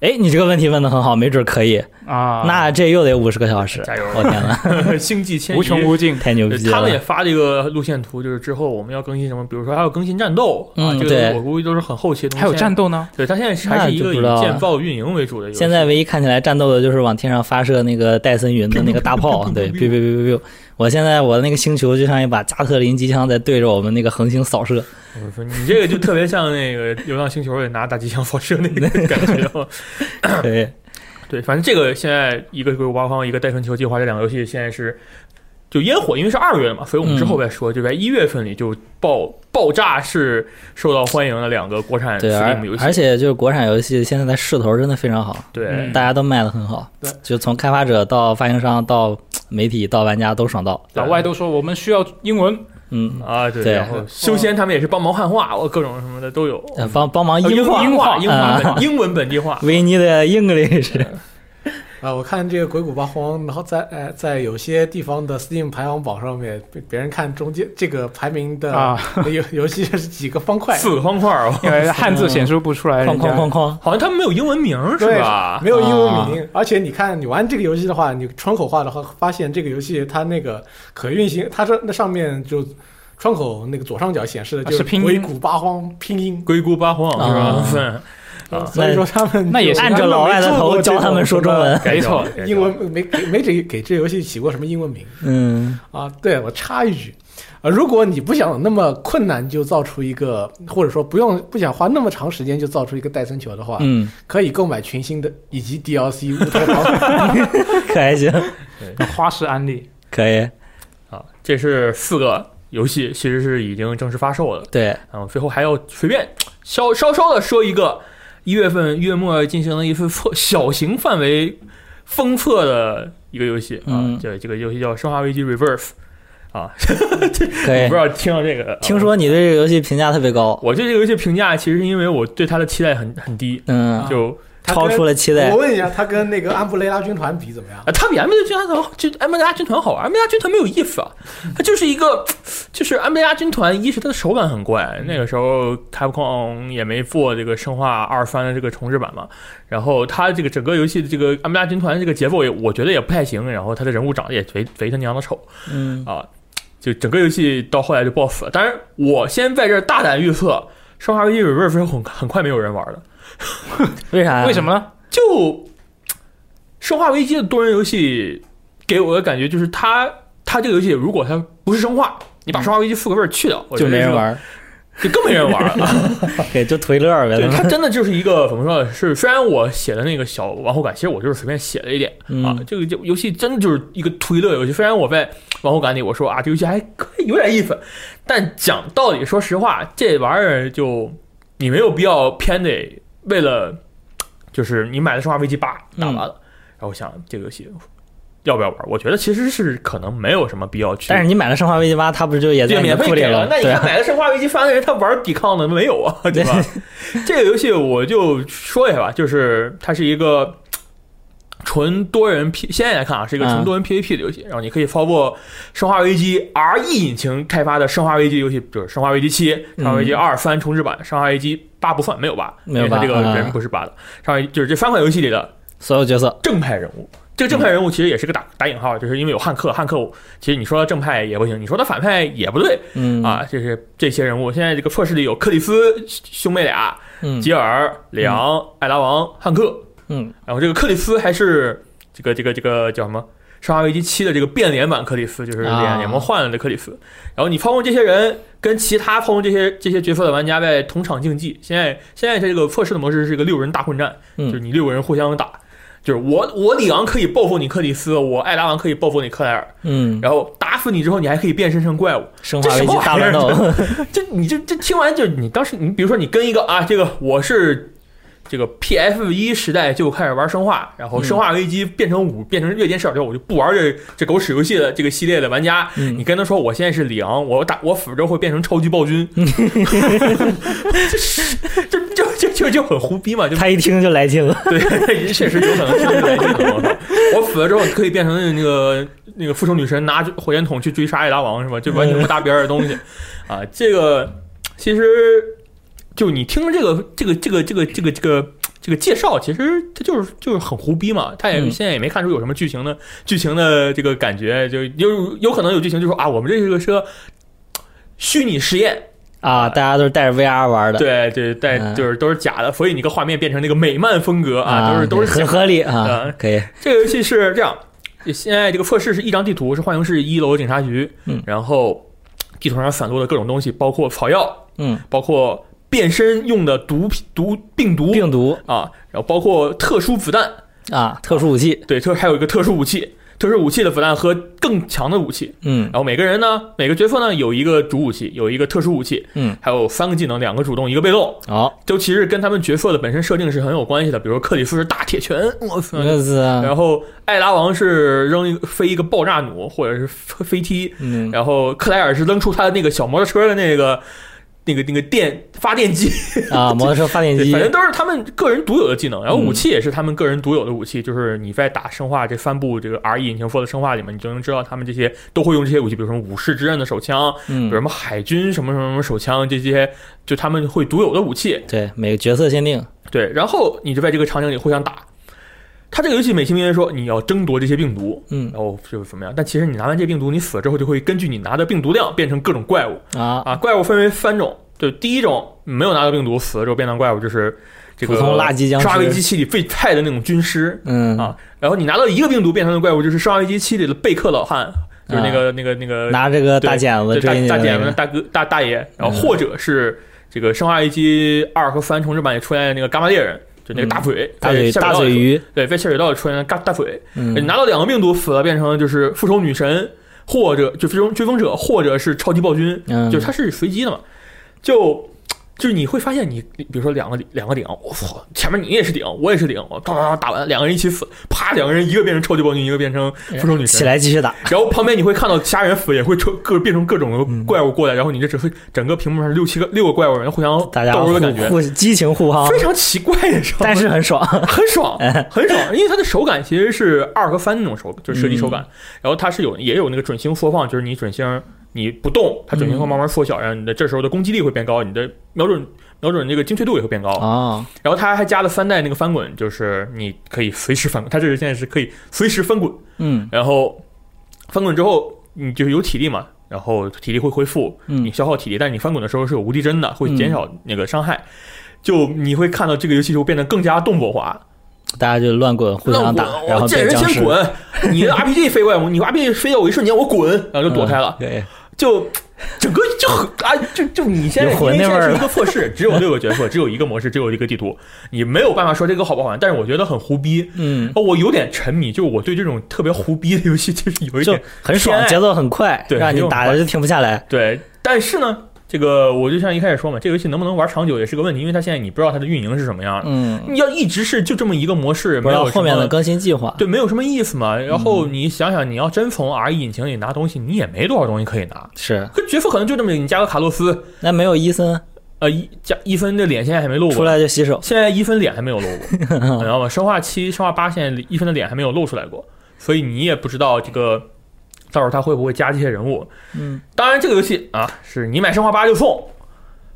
D: 哎，你这个问题问的很好，没准可以。
C: 啊，
D: 那这又得五十个小时，
A: 加油
D: 我天呐，*laughs*
A: 星际迁移
C: 无穷无尽。*laughs*
D: 太牛逼了！
A: 他们也发这个路线图，就是之后我们要更新什么，比如说还要更新战斗啊，这个我估计都是很后期的东西。
C: 还有战斗呢？
A: 对，他现在还是一个以建造运营为主的游戏。
D: 现在唯一看起来战斗的就是往天上发射那个戴森云的那个大炮，对，biu biu biu biu biu。我现在我的那个星球就像一把加特林机枪在对着我们那个恒星扫射，
A: 我说你这个就特别像那个《流浪星球》里拿大机枪扫射那个感觉。*laughs*
D: 对，
A: 对，反正这个现在一个《鬼谷八荒》，一个《戴春秋计划》这两个游戏现在是就烟火，因为是二月嘛，所以我们之后再说。就在一月份里就爆爆炸式受到欢迎的两个国产
D: 对，而
A: Steam 游戏，
D: 而且就是国产游戏现在的势头真的非常好，
A: 对。
C: 嗯
D: 大家都卖的很好
B: 对，
D: 就从开发者到发行商到媒体到玩家都爽到，
C: 老外都说我们需要英文，
D: 嗯，
A: 啊，对，
D: 对。
A: 然后修仙他们也是帮忙汉化，我各种什么的都有。
D: 呃帮帮忙
A: 哦英
D: 化。
A: 英化英化
D: 啊。
A: 本英文本地化
D: ，，We need English，
B: 啊，我看这个鬼谷八荒，然后在呃在有些地方的 Steam 排行榜上面，别别人看中间这个排名的
C: 啊，
B: 游游戏是几个方块，
A: 四个方块儿，
C: 因为汉字显示不出来，
D: 哐
C: 人家
D: 哐哐哐，
A: 好像他们没有英文名是吧？
B: 没有英文
D: 啊
B: 名，而且你看你玩这个游戏的话，你窗口化的话，发现这个游戏它那个可运行，它这那上面就窗口那个左上角显示的就是鬼谷八荒拼音，
A: 鬼谷八荒是吧
D: 啊？
B: 所以说他们
C: 那也
B: 是
D: 按着老外的头教他们说中文，
C: 没错
B: 英文没给没给给这游戏起过什么英文名 *laughs*
D: 嗯
B: 啊？对我插一句。啊，如果你不想那么困难就造出一个，或者说不用不想花那么长时间就造出一个戴森球的话，
D: 嗯，
B: 可以购买群星的以及 DLC 乌托邦。*laughs* *laughs*
D: 可还行，
C: 花式安利。
D: 可以，
A: 啊，这是四个游戏，其实是已经正式发售了。
D: 对，
A: 然后最后还要随便稍稍稍的说一个，一月份月末进行了一次测小型范围封测的一个游戏啊
D: 嗯，
A: 这这个游戏叫《生化危机 Reverse》啊，*laughs*
D: 可以
A: 我不知。道听到这个，啊。
D: 听说你对这个游戏评价特别高，
A: 我对这个游戏评价其实是因为我对它的期待很很低，
D: 嗯，
A: 就
D: 超出了期待
B: 我。问一下，他跟那个安布雷拉军团比怎么样？
A: 啊，他比安布雷拉军团好，就 M 加军团好玩安布雷拉军团没有意思啊，他就是一个，就是安布雷拉军团，一是他的手感很怪，那个时候 Capcom 也没做这个生化二番的这个重置版嘛，然后他这个整个游戏的这个安布雷拉军团这个节奏也我觉得也不太行，然后他的人物长得也贼贼他娘的丑
D: 嗯
A: 啊，就整个游戏到后来就爆死了。当然，我先在这儿大胆预测，生化危机 Reverse 很很快没有人玩的。*laughs*
D: 为啥呀？
C: 为什么呢？
A: 就《生化危机》的多人游戏给我的感觉就是它，它这个游戏如果它不是生化，你把《生化危机》复个味儿去掉，
D: 就没人玩？
A: 就更没人玩了。*laughs*
D: 给就图一乐呗。
A: 对，它真的就是一个怎么说呢？是虽然我写的那个小往后感，其实我就是随便写了一点啊
D: 嗯。
A: 这个就游戏真的就是一个推乐游戏。虽然我在往后感里我说啊，这游戏还可以有点意思，但讲道理，说实话，这玩意儿就你没有必要偏得为了就是你买的《生化危机八》打完了，然后想这个游戏。要不要玩？我觉得其实是可能没有什么必要去。
D: 但是你买了《生化危机八》，它不是就也
A: 对，
D: 在
A: 免费
D: 了？
A: 那你看买了《生化危机八》的人，他玩抵抗的没有啊？对吧？*laughs* 这个游戏我就说一下吧，就是它是一个纯多人 P，现在来看啊，是一个纯多人 PVP 的游戏。然后你可以操作《生化危机》RE 引擎开发的《生化危机》游戏，就是《生化危机七》《生化危机二》三重置版，《生化危机八》不算，没有八，
D: 没有
A: 因为它这个人不是八的。生化危机就是这三款游戏里的
D: 所有角色，
A: 正派人物。这个正派人物其实也是个打打引号，就是因为有汉克，汉克其实你说他正派也不行，你说他反派也不对
D: 嗯
A: 啊。就是这些人物，现在这个测试里有克里斯兄妹俩、
D: 嗯
A: 吉尔、里昂、艾达王、汉克
D: 嗯
A: 然后这个克里斯还是这个这个这个叫什么？《生化危机七》的这个变脸版克里斯，就是
D: 啊
A: 脸脸模换了的克里斯。然后你操控这些人，跟其他操控这些这些角色的玩家在同场竞技。现在现在这个测试的模式是一个六人大混战，就是
D: 嗯
A: 你六个人互相打。就是我我里昂可以报复你克里斯，我艾达王可以报复你克莱尔，
D: 嗯，
A: 然后打死你之后，你还可以变身成怪物。
D: 生化危机大乱斗，*laughs*
A: 这你这这听完就你当时你比如说你跟一个啊，这个我是这个 PF 一时代就开始玩生化，然后
D: 嗯
A: 生化危机变成五变成月间视角之后，我就不玩这这狗屎游戏的这个系列的玩家，
D: 嗯
A: 你跟他说我现在是里昂，我打我死了之后会变成超级暴君，*laughs* 就是就就就就就很胡逼嘛，就
D: 他一听就来劲了。*laughs*
A: 对，*laughs* 确实有可能是来劲了。我操！我死了之后可以变成那个那个复仇女神，拿火箭筒去追杀艾达王是吧？就完全不搭边儿的东西啊！这个其实就你听这个这个这个这个这个这个这个介绍，其实它就是就是很胡逼嘛。他也
D: 嗯
A: 现在也没看出有什么剧情的剧情的这个感觉，就有有可能有剧情，就说啊，我们这个是个虚拟实验。
D: 啊，大家都是带着 VR 玩的，
A: 对对，带
D: 嗯
A: 就是都是假的，所以你个画面变成那个美漫风格啊，都是都是
D: 很合理啊
A: 啊，
D: 可以，
A: 这个游戏是这样，现在这个测试是一张地图，是幻影市一楼警察局，
D: 嗯
A: 然后地图上散落的各种东西，包括草药，
D: 嗯，
A: 包括变身用的毒品毒病毒。
D: 病毒。
A: 啊，然后包括特殊子弹，
D: 啊，特殊武器，
A: 对，特还有一个特殊武器，特殊武器的子弹和更强的武器，
D: 嗯。
A: 然后每个人呢，每个角色呢有一个主武器，有一个特殊武器，
D: 嗯，
A: 还有三个技能，两个主动，一个被动，
D: 好，
A: 就其实跟他们角色的本身设定是很有关系的，比如说克里夫是大铁拳，我操，
D: 那是啊，
A: 然后艾拉王是扔一个飞一个爆炸弩或者是飞飞踢，
D: 嗯。
A: 然后克莱尔是扔出他的那个小摩托车的那个那个那个电发电机，
D: 啊，*laughs* 摩托车发电机
A: 反正都是他们个人独有的技能。然后
D: 嗯
A: 武器也是他们个人独有的武器，就是你在打生化这三部这个 R E 引擎 for 的生化里面，你就能知道他们这些都会用这些武器，比如什么武士之刃的手枪，比如什
D: 嗯，
A: 么海军什么什么什么手枪，这些就他们会独有的武器。
D: 对，每个角色限定，
A: 对，然后你就在这个场景里互相打。他这个游戏美其名曰说你要争夺这些病毒，
D: 嗯
A: 然后就是怎么样？但其实你拿完这病毒，你死了之后就会根据你拿的病毒量变成各种怪物
D: 啊，
A: 啊。怪物分为三种，就第一种没有拿到病毒死了之后变成怪物，就是这个
D: 垃圾僵尸
A: 生化危机七里最菜的那种军师
D: 嗯
A: 啊。然后你拿到一个病毒变成的怪物，就是生化危机七里的贝克老汉，就是那个、那个那个
D: 拿这个大剪子
A: 对大
D: 剪子
A: 大哥大大爷，然后
D: 嗯
A: 或者是这个生化危机二和三重置版也出现的那个伽马猎人。就那个大嘴，
D: 嗯大嘴大嘴鱼，
A: 对，在下水道里出现的大大嘴，你
D: 嗯
A: 拿到两个病毒死了，变成就是复仇女神，或者就追踪追风者，或者是超级暴君，
D: 嗯，
A: 就是它是随机的嘛，就就是你会发现你，比如说两个两个顶，我操，前面你也是顶，我也是顶，我啪啪啪打完，两个人一起死，啪，两个人一个变成超级暴君，一个变成复仇女神。
D: 起，来继续打，
A: 然后旁边你会看到虾人死也会抽各变成各种怪物过来，然后你这只会整个屏幕上六七个六个怪物人互相
D: 大家互
A: 斗殴的感觉，
D: 互激情互哈，
A: 非常奇怪的时候，
D: 但是很爽，
A: 很爽，很爽，因为它的手感其实是二和三那种手，就是射击手感，
D: 嗯
A: 然后它是有也有那个准星缩放，就是你准星你不动，它准星会慢慢缩小，然后你的这时候的攻击力会变高，你的瞄准瞄准那个精确度也会变高，
D: 啊，
A: 然后它还加了三代那个翻滚，就是你可以随时翻滚，它这是现在是可以随时翻滚，
D: 嗯。
A: 然后翻滚之后你就是有体力嘛。然后体力会恢复，你
D: 嗯
A: 消耗体力，但你翻滚的时候是有无敌帧的，会减少那个伤害。就你会看到这个游戏就变得更加动作化，
D: 大家就乱滚互相打，然后
A: 我见人先滚，你的 RPG 飞过来，你 RPG 飞到我一瞬间，我滚，然后就躲开了，
D: 对，
A: 就整个就很啊，就就你现在
D: 有魂
A: 因为
D: 那味儿了
A: 现在是一个测试，只有六个角色，只有一个模式，只有一个地图，你没有办法说这个好不好玩，但是我觉得很胡逼。
D: 嗯，
A: 哦，我有点沉迷，就是我对这种特别胡逼的游戏，就是有一
D: 就
A: 点
D: 很爽，节奏很快，
A: 对
D: 让你打的就停不下来，
A: 对。但是呢，这个我就像一开始说嘛，这个游戏能不能玩长久也是个问题，因为它现在你不知道它的运营是什么样的，
D: 嗯，
A: 你要一直是就这么一个模式，没有
D: 后面的更新计划，
A: 对，没有什么意思嘛。然后你想想，你要真从 R E 引擎里拿东西，你也没多少东西可以拿。
D: 是，
A: 可角色可能就这么，你加个卡洛斯，
D: 那没有伊森。
A: 呃，一加伊芬的脸现在还没露过。
D: 出，来就洗手，
A: 现在伊芬脸还没有露过，*laughs* 你知道吗？生化七、生化八现在伊芬的脸还没有露出来过，所以你也不知道这个到时候他会不会加这些人物。
D: 嗯，
A: 当然，这个游戏啊，是你买生化八就送。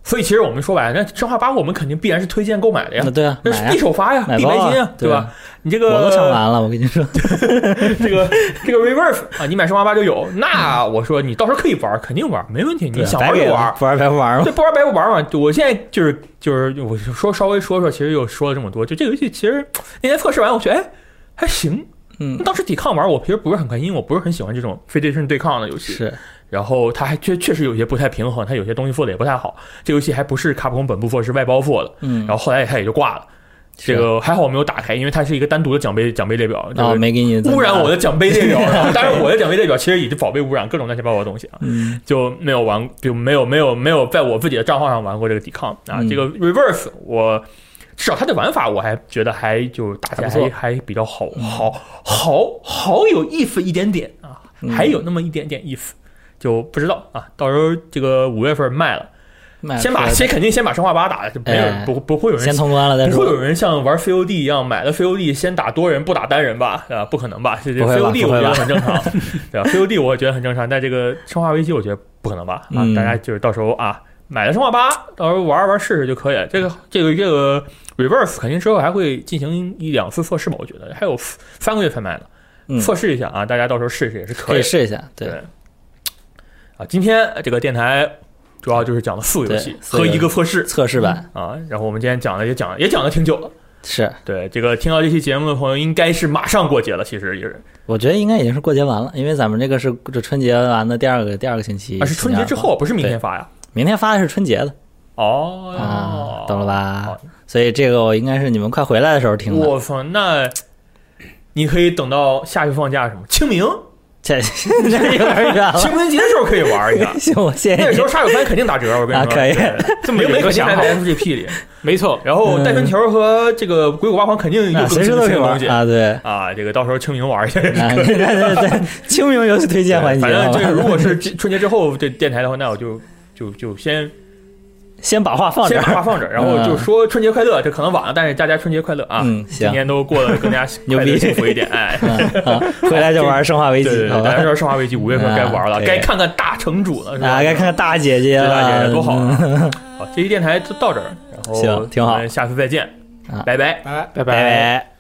A: 所以其实我们说白了，那生化八我们肯定必然是推荐购买的呀
D: 那，对啊，
A: 那是必首发呀，必白金呀，
D: 对
A: 对吧？你这个
D: 我都想完了，我跟你说，*laughs*
A: 这个这个 reverse 啊，你买生化八就有，那我说你到时候可以玩，肯定玩，没问题，你想玩就玩。
D: 不玩白不玩嘛
A: 对，。不玩白不玩嘛。我现在就是就是，我就说稍微说说，其实又说了这么多，就这个游戏其实那天测试完，我觉得哎还行。
D: 嗯，
A: 当时抵抗玩，我其实不是很开心，因为我不是很喜欢这种非对称对抗的游戏。
D: 是，
A: 然后它还确确实有些不太平衡，它有些东西做的也不太好。这游戏还不是卡普空本部做，是外包做的。
D: 嗯，
A: 然后后来它也就挂了。这个还好我没有打开，因为它是一个单独的奖杯奖杯列表，这
D: 哦，
A: 个
D: 没给你
A: 污染我
D: 的，
A: 奖杯列表。*laughs* 当然我的奖杯列表其实已经宝贝污染各种乱七八糟的东西啊。
D: 嗯
A: 就没有玩，就没有没有没有在我自己的账号上玩过这个抵抗啊。
D: 嗯
A: 这个 reverse 我至少它的玩法我还觉得还就打起来
D: 还
A: 比较好，好好好有意思一点点啊，
D: 嗯
A: 还有那么一点点意思。就不知道啊，到时候这个五月份卖了，先把先肯定先把生化八打了，就没有
D: 哎
A: 不不会有人
D: 先通关了再
A: 不会有。人像玩 COD 一样买了 COD 先打多人不打单人吧？啊，不可能吧？这这 COD 我觉得很正常，*laughs* 对吧？COD 我觉得很正常，但这个生化危机我觉得不可能吧？啊，
D: 嗯
A: 大家就是到时候啊买了生化八，到时候玩一玩试试就可以了。这个这个这个 Reverse 肯定之后还会进行一两次测试吧？我觉得还有三个月才卖呢，
D: 嗯，
A: 测试一下啊，大家到时候试试也是可以的。
D: 可以试一下，对
A: 对，啊，今天这个电台主要就是讲了四个游戏和一个测试
D: 测试版
A: 啊，然后我们今天讲的也讲也讲了挺久了。
D: 是，
A: 对这个听到这期节目的朋友，应该是马上过节了，其实也是
D: 我觉得应该已经是过节完了，因为咱们这个是这春节完的第二个第二个星期，
A: 啊，是春节之后，不是明天发呀？
D: 明天发的是春节的
A: 哦
D: 啊，，懂了吧
A: 好？
D: 所以这个我应该是你们快回来的时候听的。
A: 我操，那你可以等到下去放假什么清明、*laughs*
D: 这这有点远了。
A: 清明节的时候可以玩一下。*laughs*
D: 行，我谢谢
A: 那个时。候沙友番肯定打折，我跟你说。
D: 啊可以
A: 对 *laughs*
C: 这么
A: 明美
C: 远都想好
A: 肯定还在 FGP 里，
C: 没错，
A: 然后带春球和这个鬼谷八荒肯定有
D: 啊，
A: 更新
D: 随时都
A: 西
D: 玩啊，对。
A: 啊。这个到时候清明玩一下。
D: 啊，对对对对，清明游戏推荐环节，
A: 反正这个如果是春节之后这电台的话，那我就就就先
D: 先把话放这儿。
A: 先把话放这儿，*laughs* 然后就说春节快乐。这可能晚了，但是大家春节快乐啊！
D: 嗯，
A: 今
D: 行，
A: 年都过得更加
D: 牛逼
A: 幸福一点，哎。*laughs*
D: 回来就玩《生化危机
A: 对 *laughs* 对》，对，
D: 好吧
A: 大家？说《生化危机》五月份该玩了，该看看大城主了，是吧？
D: 啊，该看看大姐姐
A: 对大姐，姐多好！好，这期电台就到这儿，然后
D: 行挺好
A: 我们下次再见
D: 啊，
A: 拜拜。
B: 拜拜。
C: 拜
D: 拜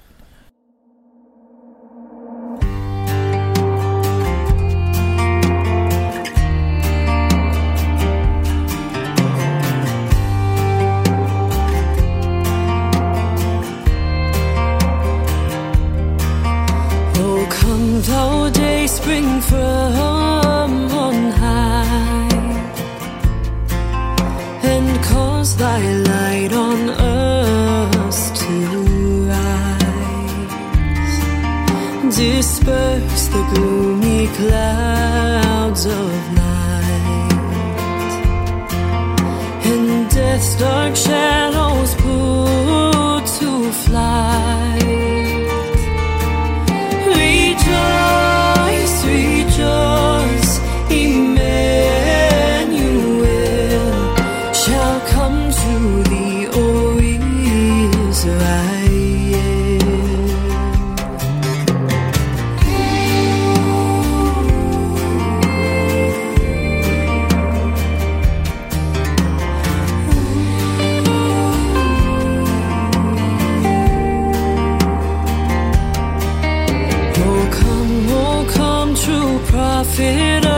E: day spring from on high, and cause thy light on us to rise. Disperse the gloomy clouds of night, and death's dark shadows put to flight. I fear